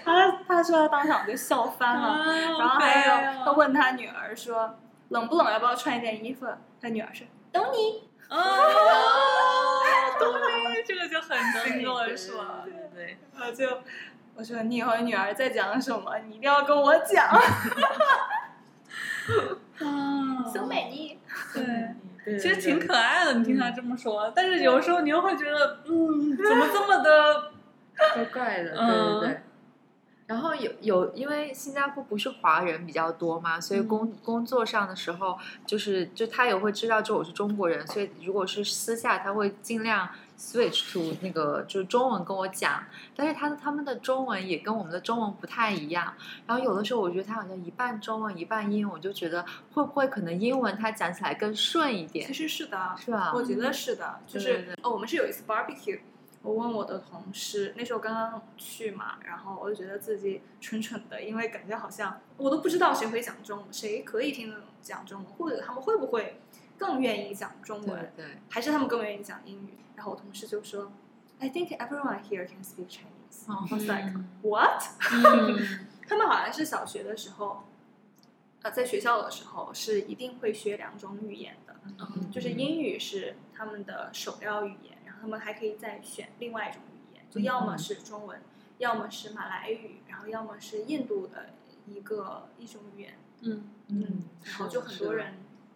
他他说他当场就笑翻了，啊然后还有哦他问他女儿说冷不冷，要不要穿一件衣服？他女儿说懂你。*laughs* 哦，懂你，这个就很 Singlish 了。对对对，然后就我说你以后女儿在讲什么，你一定要跟我讲。*laughs* 嗯 so many，对。其实挺可爱的，你听他这么说，但是有时候你又会觉得，嗯，怎么这么的，怪怪的，对嗯对对。然后有有，因为新加坡不是华人比较多嘛，所以工、工作上的时候，就是就他也会知道，就我是中国人，所以如果是私下，他会尽量 switch to 那个就是中文跟我讲，但是他的他们的中文也跟我们的中文不太一样。然后有的时候我觉得他好像一半中文一半英文，我就觉得会不会可能英文他讲起来更顺一点其，实是的，是吧？我觉得是的，就是哦，我们是有一次 barbecue，我问我的同事，那时候刚刚去嘛，然后我就觉得自己蠢蠢的，因为感觉好像我都不知道谁会讲中文，谁可以听得懂讲中文，或者他们会不会更愿意讲中文，对对，还是他们更愿意讲英语。然后我同事就说，I think everyone here can speak Chinese。哦 I was like 嗯 what？嗯 *laughs* 他们好像是小学的时候，呃，在学校的时候是一定会学两种语言的，嗯就是英语是他们的首要语言，他们还可以再选另外一种语言，就要么是中文，要么是马来语，然后要么是印度的一个一种语言。嗯嗯，然后就很多人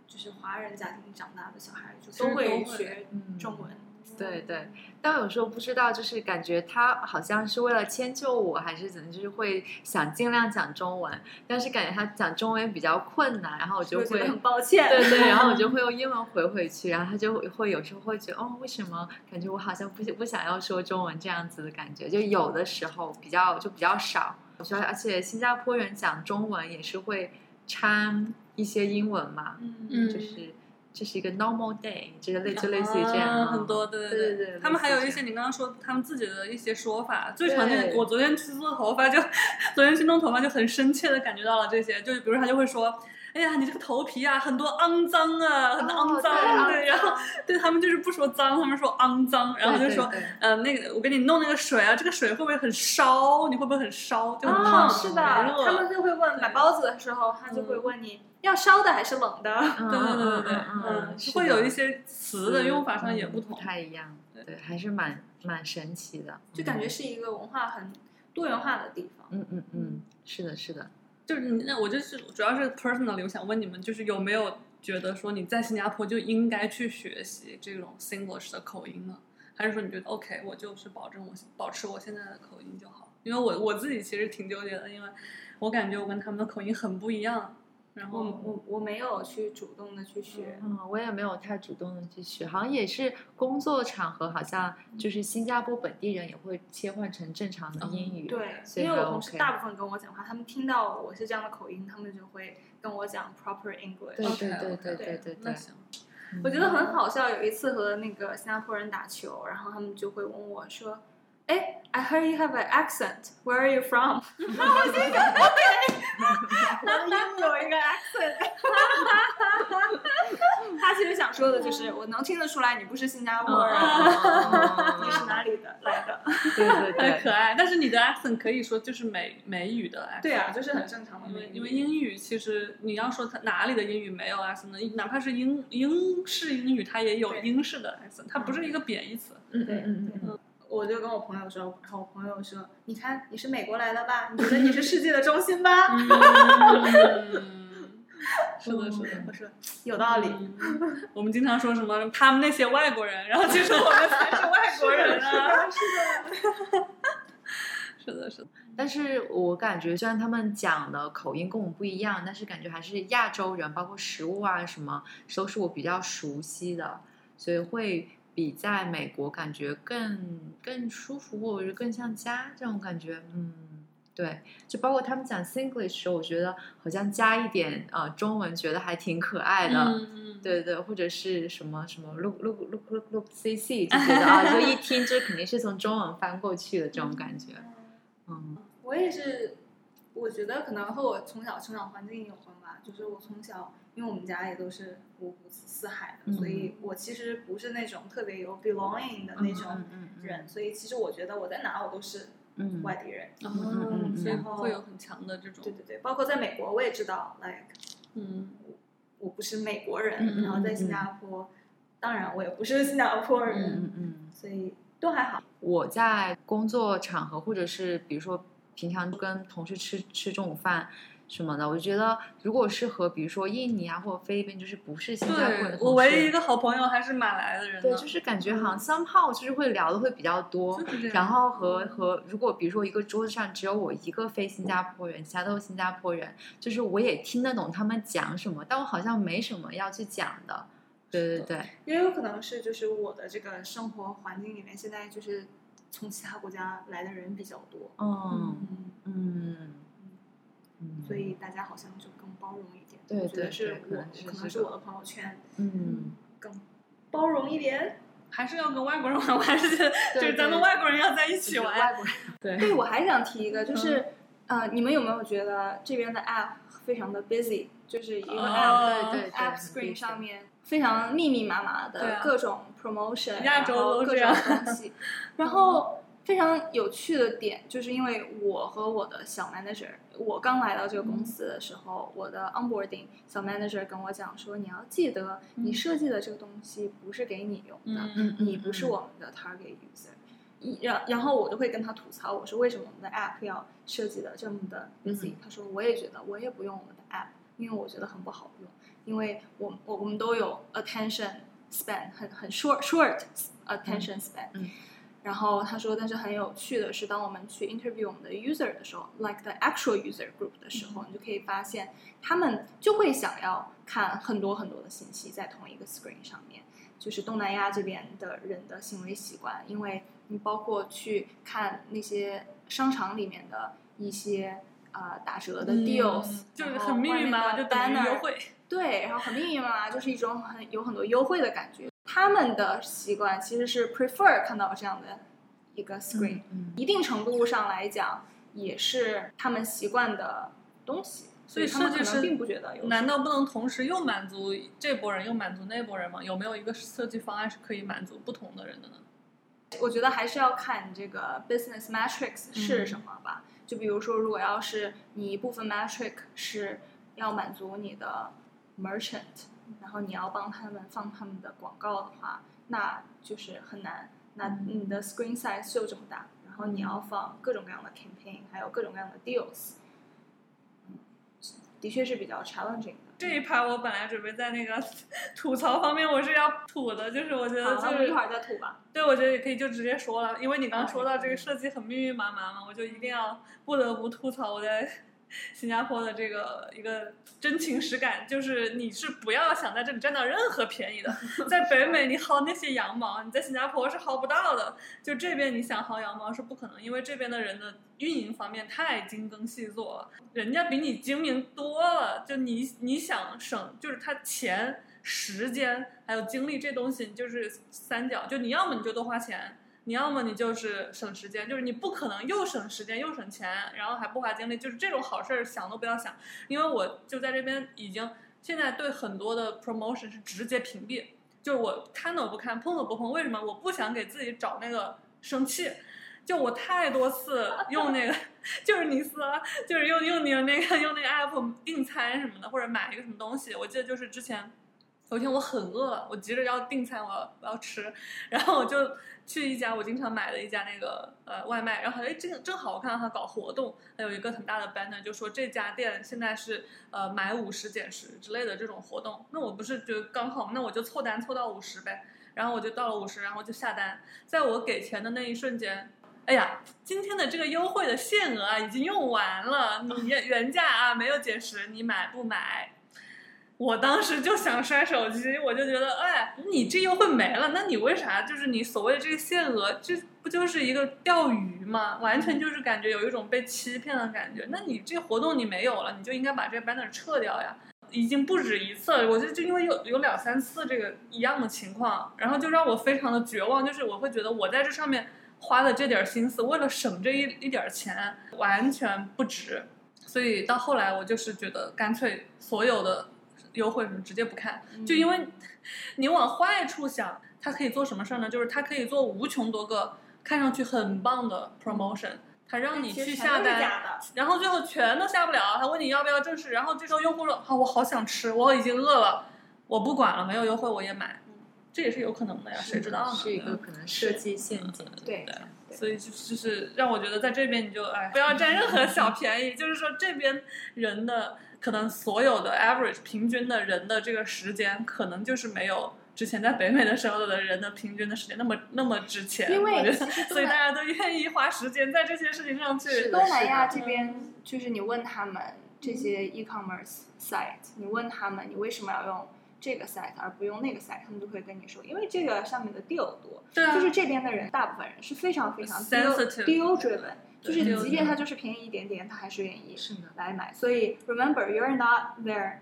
就是华人家庭长大的小孩就都会会学嗯中文。对对，但有时候不知道，就是感觉他好像是为了迁就我，还是怎么，就是会想尽量讲中文，但是感觉他讲中文比较困难，然后我就会很抱歉。对对，然后我就 *laughs* 会用英文回回去，然后他就会会有时候会觉得，哦，为什么感觉我好像不不想要说中文这样子的感觉，就有的时候比较就比较少。我觉得，而且新加坡人讲中文也是会掺一些英文嘛，嗯就是这是一个 normal day，这个类就类似于这样、啊很多对对对对对他们还有一些你刚刚说他们自己的一些说法，最常见的。我昨天去做头发就，*laughs* 昨天去弄头发就很深切的感觉到了这些，就是比如他就会说。哎呀，你这个头皮啊，很多肮脏啊，很肮脏，哦对，然后对他们就是不说脏，他们说肮脏，然后就说，对对。对呃，那个我给你弄那个水啊，这个水会不会很烧？你会不会很烧？就很啊，烫，是的，他们就会问买包子的时候，他就会问你要烧的还是冷的。嗯 *laughs* 对对对对对，嗯嗯，是会有一些词的用法上也不同，不，太一样，对。对，还是蛮蛮神奇的，就感觉是一个文化很多元化的地方。嗯嗯嗯，是的，是的，就是那我就是主要是 personally，我想问你们，就是有没有觉得说你在新加坡就应该去学习这种 Singlish 的口音呢？还是说你觉得 OK，我就是保证我保持我现在的口音就好？因为我我自己其实挺纠结的，因为我感觉我跟他们的口音很不一样。然后我我没有去主动的去学，嗯，我也没有太主动的去学，好像也是工作场合，好像就是新加坡本地人也会切换成正常的英语，对，所以因为我同事大部分跟我讲话，他们听到我是这样的口音，他们就会跟我讲 proper English。对对对对对对我觉得很好笑，有一次和那个新加坡人打球，然后他们就会问我说：“哎，I heard you have an accent. Where are you from？” *laughs* 然后我心想：“ *laughs* *laughs* 我的音有一个 accent。*laughs* ”他其实想说的就是，我能听得出来你不是新加坡人，*laughs* 你是哪里的来的？对对很对可爱。但是你的 accent 可以说就是美美语的 accent。对啊，就是很正常的因为，因为英语其实你要说它哪里的英语没有 accent？哪怕是英英式英语，它也有英式的 accent，它不是一个贬义词。嗯嗯嗯嗯我就跟我朋友说，然后我朋友说：“你看你是美国来的吧？你觉得你是世界的中心吧？”嗯，*laughs* 是的，是的。我说有道理。嗯我们经常说什么他们那些外国人，然后其实我们才是外国人啊。是的，是的。但是我感觉，虽然他们讲的口音跟我们不一样，但是感觉还是亚洲人，包括食物啊什么，都是我比较熟悉的，所以会比在美国感觉更更舒服，或者是更像家这种感觉。嗯，对，就包括他们讲 Singlish 的时候，我觉得好像加一点呃中文，觉得还挺可爱的。嗯，对对，或者是什么什么 look look look look look c c，就觉得啊，就一听就肯定是从中文翻过去的这种感觉。嗯我也是，我觉得可能和我从小成长环境有关吧。就是我从小，因为我们家也都是五湖四海的，嗯所以我其实不是那种特别有 belonging 的那种嗯嗯嗯人，所以其实我觉得我在哪我都是嗯外地人。然后会有很强的这种对，对对，包括在美国，我也知道，like 嗯我不是美国人，然后在新加坡，当然我也不是新加坡人，嗯嗯。所以都还好。我在工作场合，或者是比如说平常跟同事吃吃中午饭什么的，我就觉得如果是和比如说印尼啊或者菲律宾，就是不是新加坡的我唯一一个好朋友还是马来的人。对，就是感觉好像 somehow 就是会聊的会比较多。然后和和如果比如说一个桌子上只有我一个非新加坡人，其他都是新加坡人，就是我也听得懂他们讲什么，但我好像没什么要去讲的。对对对，也有可能是就是我的这个生活环境里面，现在就是从其他国家来的人比较多，嗯嗯，嗯嗯，所以大家好像就更包容一点。对我觉得对是我可能是我的朋友圈嗯。更包容一点。还是要跟外国人玩，我还是觉得就是咱们外国人要在一起玩。外国人对对，我还想提一个，就是、呃，你们有没有觉得这边的 app 非常的 busy？就是一个 app、哦对对对 app screen 上面非常密密麻麻的各种 promotion，、亚洲然后各都这样种东西，*laughs* 然后非常有趣的点就是因为我和我的小 manager，我刚来到这个公司的时候，我的 onboarding 小 manager 跟我讲说，你要记得你设计的这个东西不是给你用的，嗯你不是我们的 target user。一然然后我就会跟他吐槽，我说为什么我们的 app 要设计的这么的 busy？、他说我也觉得，我也不用我们的 app，因为我觉得很不好用，因为我我我们都有 attention span 很很 short short attention span。嗯然后他说，但是很有趣的是，当我们去 interview 我们的 user 的时候，like the actual user group 的时候，你就可以发现，他们就会想要看很多很多的信息在同一个 screen 上面。就是东南亚这边的人的行为习惯，因为你包括去看那些商场里面的一些啊、呃打折的 deals，、嗯就是很密密麻麻，的就等于优惠。对，然后很密密麻麻，就是一种很有很多优惠的感觉。他们的习惯其实是 prefer 看到这样的一个 screen，、嗯一定程度上来讲，也是他们习惯的东西，所以设计师并不觉得有。难道不能同时又满足这波人又满足那波人吗？有没有一个设计方案是可以满足不同的人的呢？我觉得还是要看你这个 business metrics 是什么吧。就比如说，如果要是你一部分 metric 是要满足你的 merchant，然后你要帮他们放他们的广告的话，那就是很难。那嗯你的 screen size 就这么大，然后你要放各种各样的 campaign，还有各种各样的 deals，嗯，的确是比较 challenging 的。这一排我本来准备在那个 *laughs* 吐槽方面我是要吐的，就是我觉得就是一会儿再吐吧。对，我觉得也可以就直接说了，因为你刚刚说到这个设计很密密麻麻嘛，我就一定要不得不吐槽我在 *laughs* 新加坡的这个一个真情实感，就是你是不要想在这里占到任何便宜的，*laughs* 在北美你薅那些羊毛，你在新加坡是薅不到的，就这边你想薅羊毛是不可能，因为这边的人的运营方面太精耕细作了，人家比你精明多了，就你你想省，就是他钱。时间还有精力这东西就是三角，就你要么你就多花钱，你要么你就是省时间，就是你不可能又省时间又省钱，然后还不花精力，就是这种好事儿想都不要想。因为我就在这边已经现在对很多的 promotion 是直接屏蔽，就是我看都不看，碰都不碰。为什么？我不想给自己找那个生气。就我太多次用那个，*laughs* 就是尼斯，就是用用你的那个用那个 app 订餐什么的，或者买一个什么东西。我记得就是之前。有一天我很饿，我急着要订餐，我要我要吃，然后我就去一家我经常买的一家那个呃外卖，然后哎正正好我看到他搞活动，还有一个很大的 banner 就说这家店现在是呃买五十减十之类的这种活动，那我不是觉得刚好，那我就凑单凑到五十呗，然后我就到了五十，然后就下单，在我给钱的那一瞬间。哎呀，今天的这个优惠的限额啊已经用完了，你原原价啊没有减十，你买不买？我当时就想摔手机，我就觉得，哎，你这优惠没了，那你为啥就是你所谓的这个限额，这不就是一个钓鱼吗？完全就是感觉有一种被欺骗的感觉。那你这活动你没有了，你就应该把这个 banner 撤掉呀。已经不止一次了，我就就因为有有两三次这个一样的情况，然后就让我非常的绝望，就是我会觉得我在这上面花的这点心思，为了省这一一点钱，完全不值。所以到后来，我就是觉得干脆所有的。优惠什么直接不看，就因为你往坏处想，它可以做什么事儿呢？就是它可以做无穷多个看上去很棒的 promotion，它让你去下单，然后最后全都下不了。他问你要不要正式，然后这时候用户说：“好、啊，我好想吃，我已经饿了，我不管了，没有优惠我也买。”这也是有可能的呀，谁知道呢？是一个可能设计陷阱。对对。所以就就是让我觉得在这边你就哎不要占任何小便宜，就是说这边人的可能所有的 average 平均的人的这个时间，可能就是没有之前在北美的时候的人的平均的时间那么那么值钱。因为所以大家都愿意花时间在这些事情上去。东南亚这边就是你问他们这些 e-commerce site，你问他们你为什么要用？这个 site 而不用那个 site，他们就会跟你说，因为这个上面的 deal 多，对啊，就是这边的人，大部分人是非常非常 sensitive deal driven，就是即便它就是便宜一点点，他还是愿意来买。所以 remember you're not their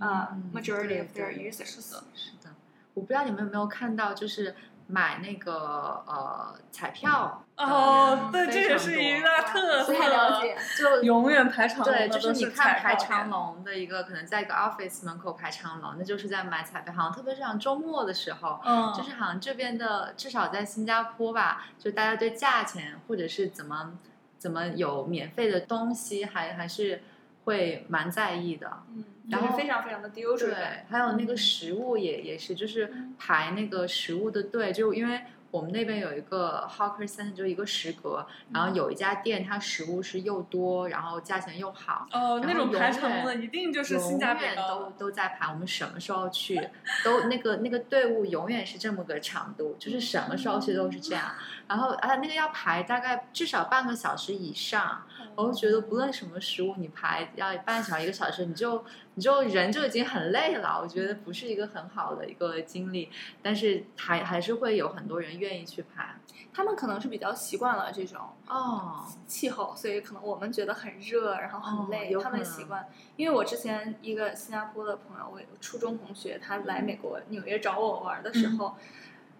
啊、uh, majority of their users。是的，是的。我不知道你们有没有看到，就是买那个呃彩票哦，对，这也是一大特色。不太了解，就永远排长龙对，就是你看排长。龙的一个，可能在一个 office 门口排长龙，那就是在买彩票，好像特别是像周末的时候，嗯，就是好像这边的至少在新加坡吧，就大家对价钱或者是怎么怎么有免费的东西，还还是会蛮在意的。嗯，然后非常非常的丢准。对，还有那个食物也也是，就是排那个食物的队，就因为我们那边有一个 hawker center，就一个食阁，然后有一家店，它食物是又多，然后价钱又好。哦，那种排长龙的一定就是性价比都。都在排，我们什么时候去，都那个那个队伍永远是这么个长度，就是什么时候去都是这样。*laughs* 然后啊，那个要排大概至少半个小时以上，我就觉得不论什么食物，你排要半小时一个小时，你就你就人就已经很累了，我觉得不是一个很好的一个经历，但是还还是会有很多人愿意去排。他们可能是比较习惯了这种哦，气候，所以可能我们觉得很热，然后很累，他们习惯。因为我之前一个新加坡的朋友，我初中同学，他来美国纽约找我玩的时候，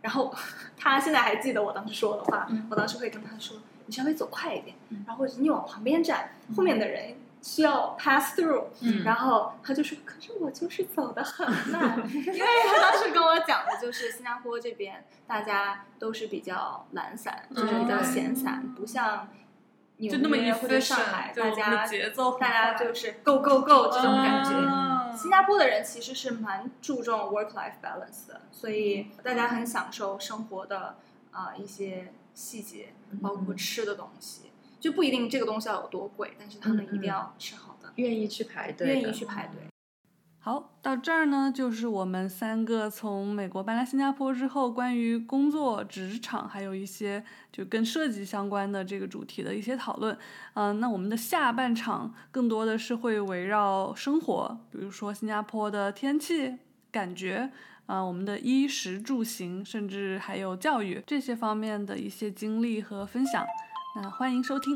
然后他现在还记得我当时说的话，嗯我当时会跟他说：“你稍微走快一点，然后或者你往旁边站，后面的人。”需要 pass through，、嗯然后他就说：“可是我就是走的很慢，*laughs* 因为他当时跟我讲的就是新加坡这边大家都是比较懒散，就是比较闲散，不像纽就那么约或者上海，大家节奏大家就是 go go go 这种感觉。啊新加坡的人其实是蛮注重 work life balance 的，所以大家很享受生活的啊、一些细节，包括吃的东西，就不一定这个东西要有多贵，但是他们一定要吃好的，愿意去排队，愿意去排队。好，到这儿呢，就是我们三个从美国搬来新加坡之后，关于工作、职场，还有一些就跟设计相关的这个主题的一些讨论。嗯、那我们的下半场更多的是会围绕生活，比如说新加坡的天气、感觉，啊、我们的衣食住行，甚至还有教育这些方面的一些经历和分享。那欢迎收听。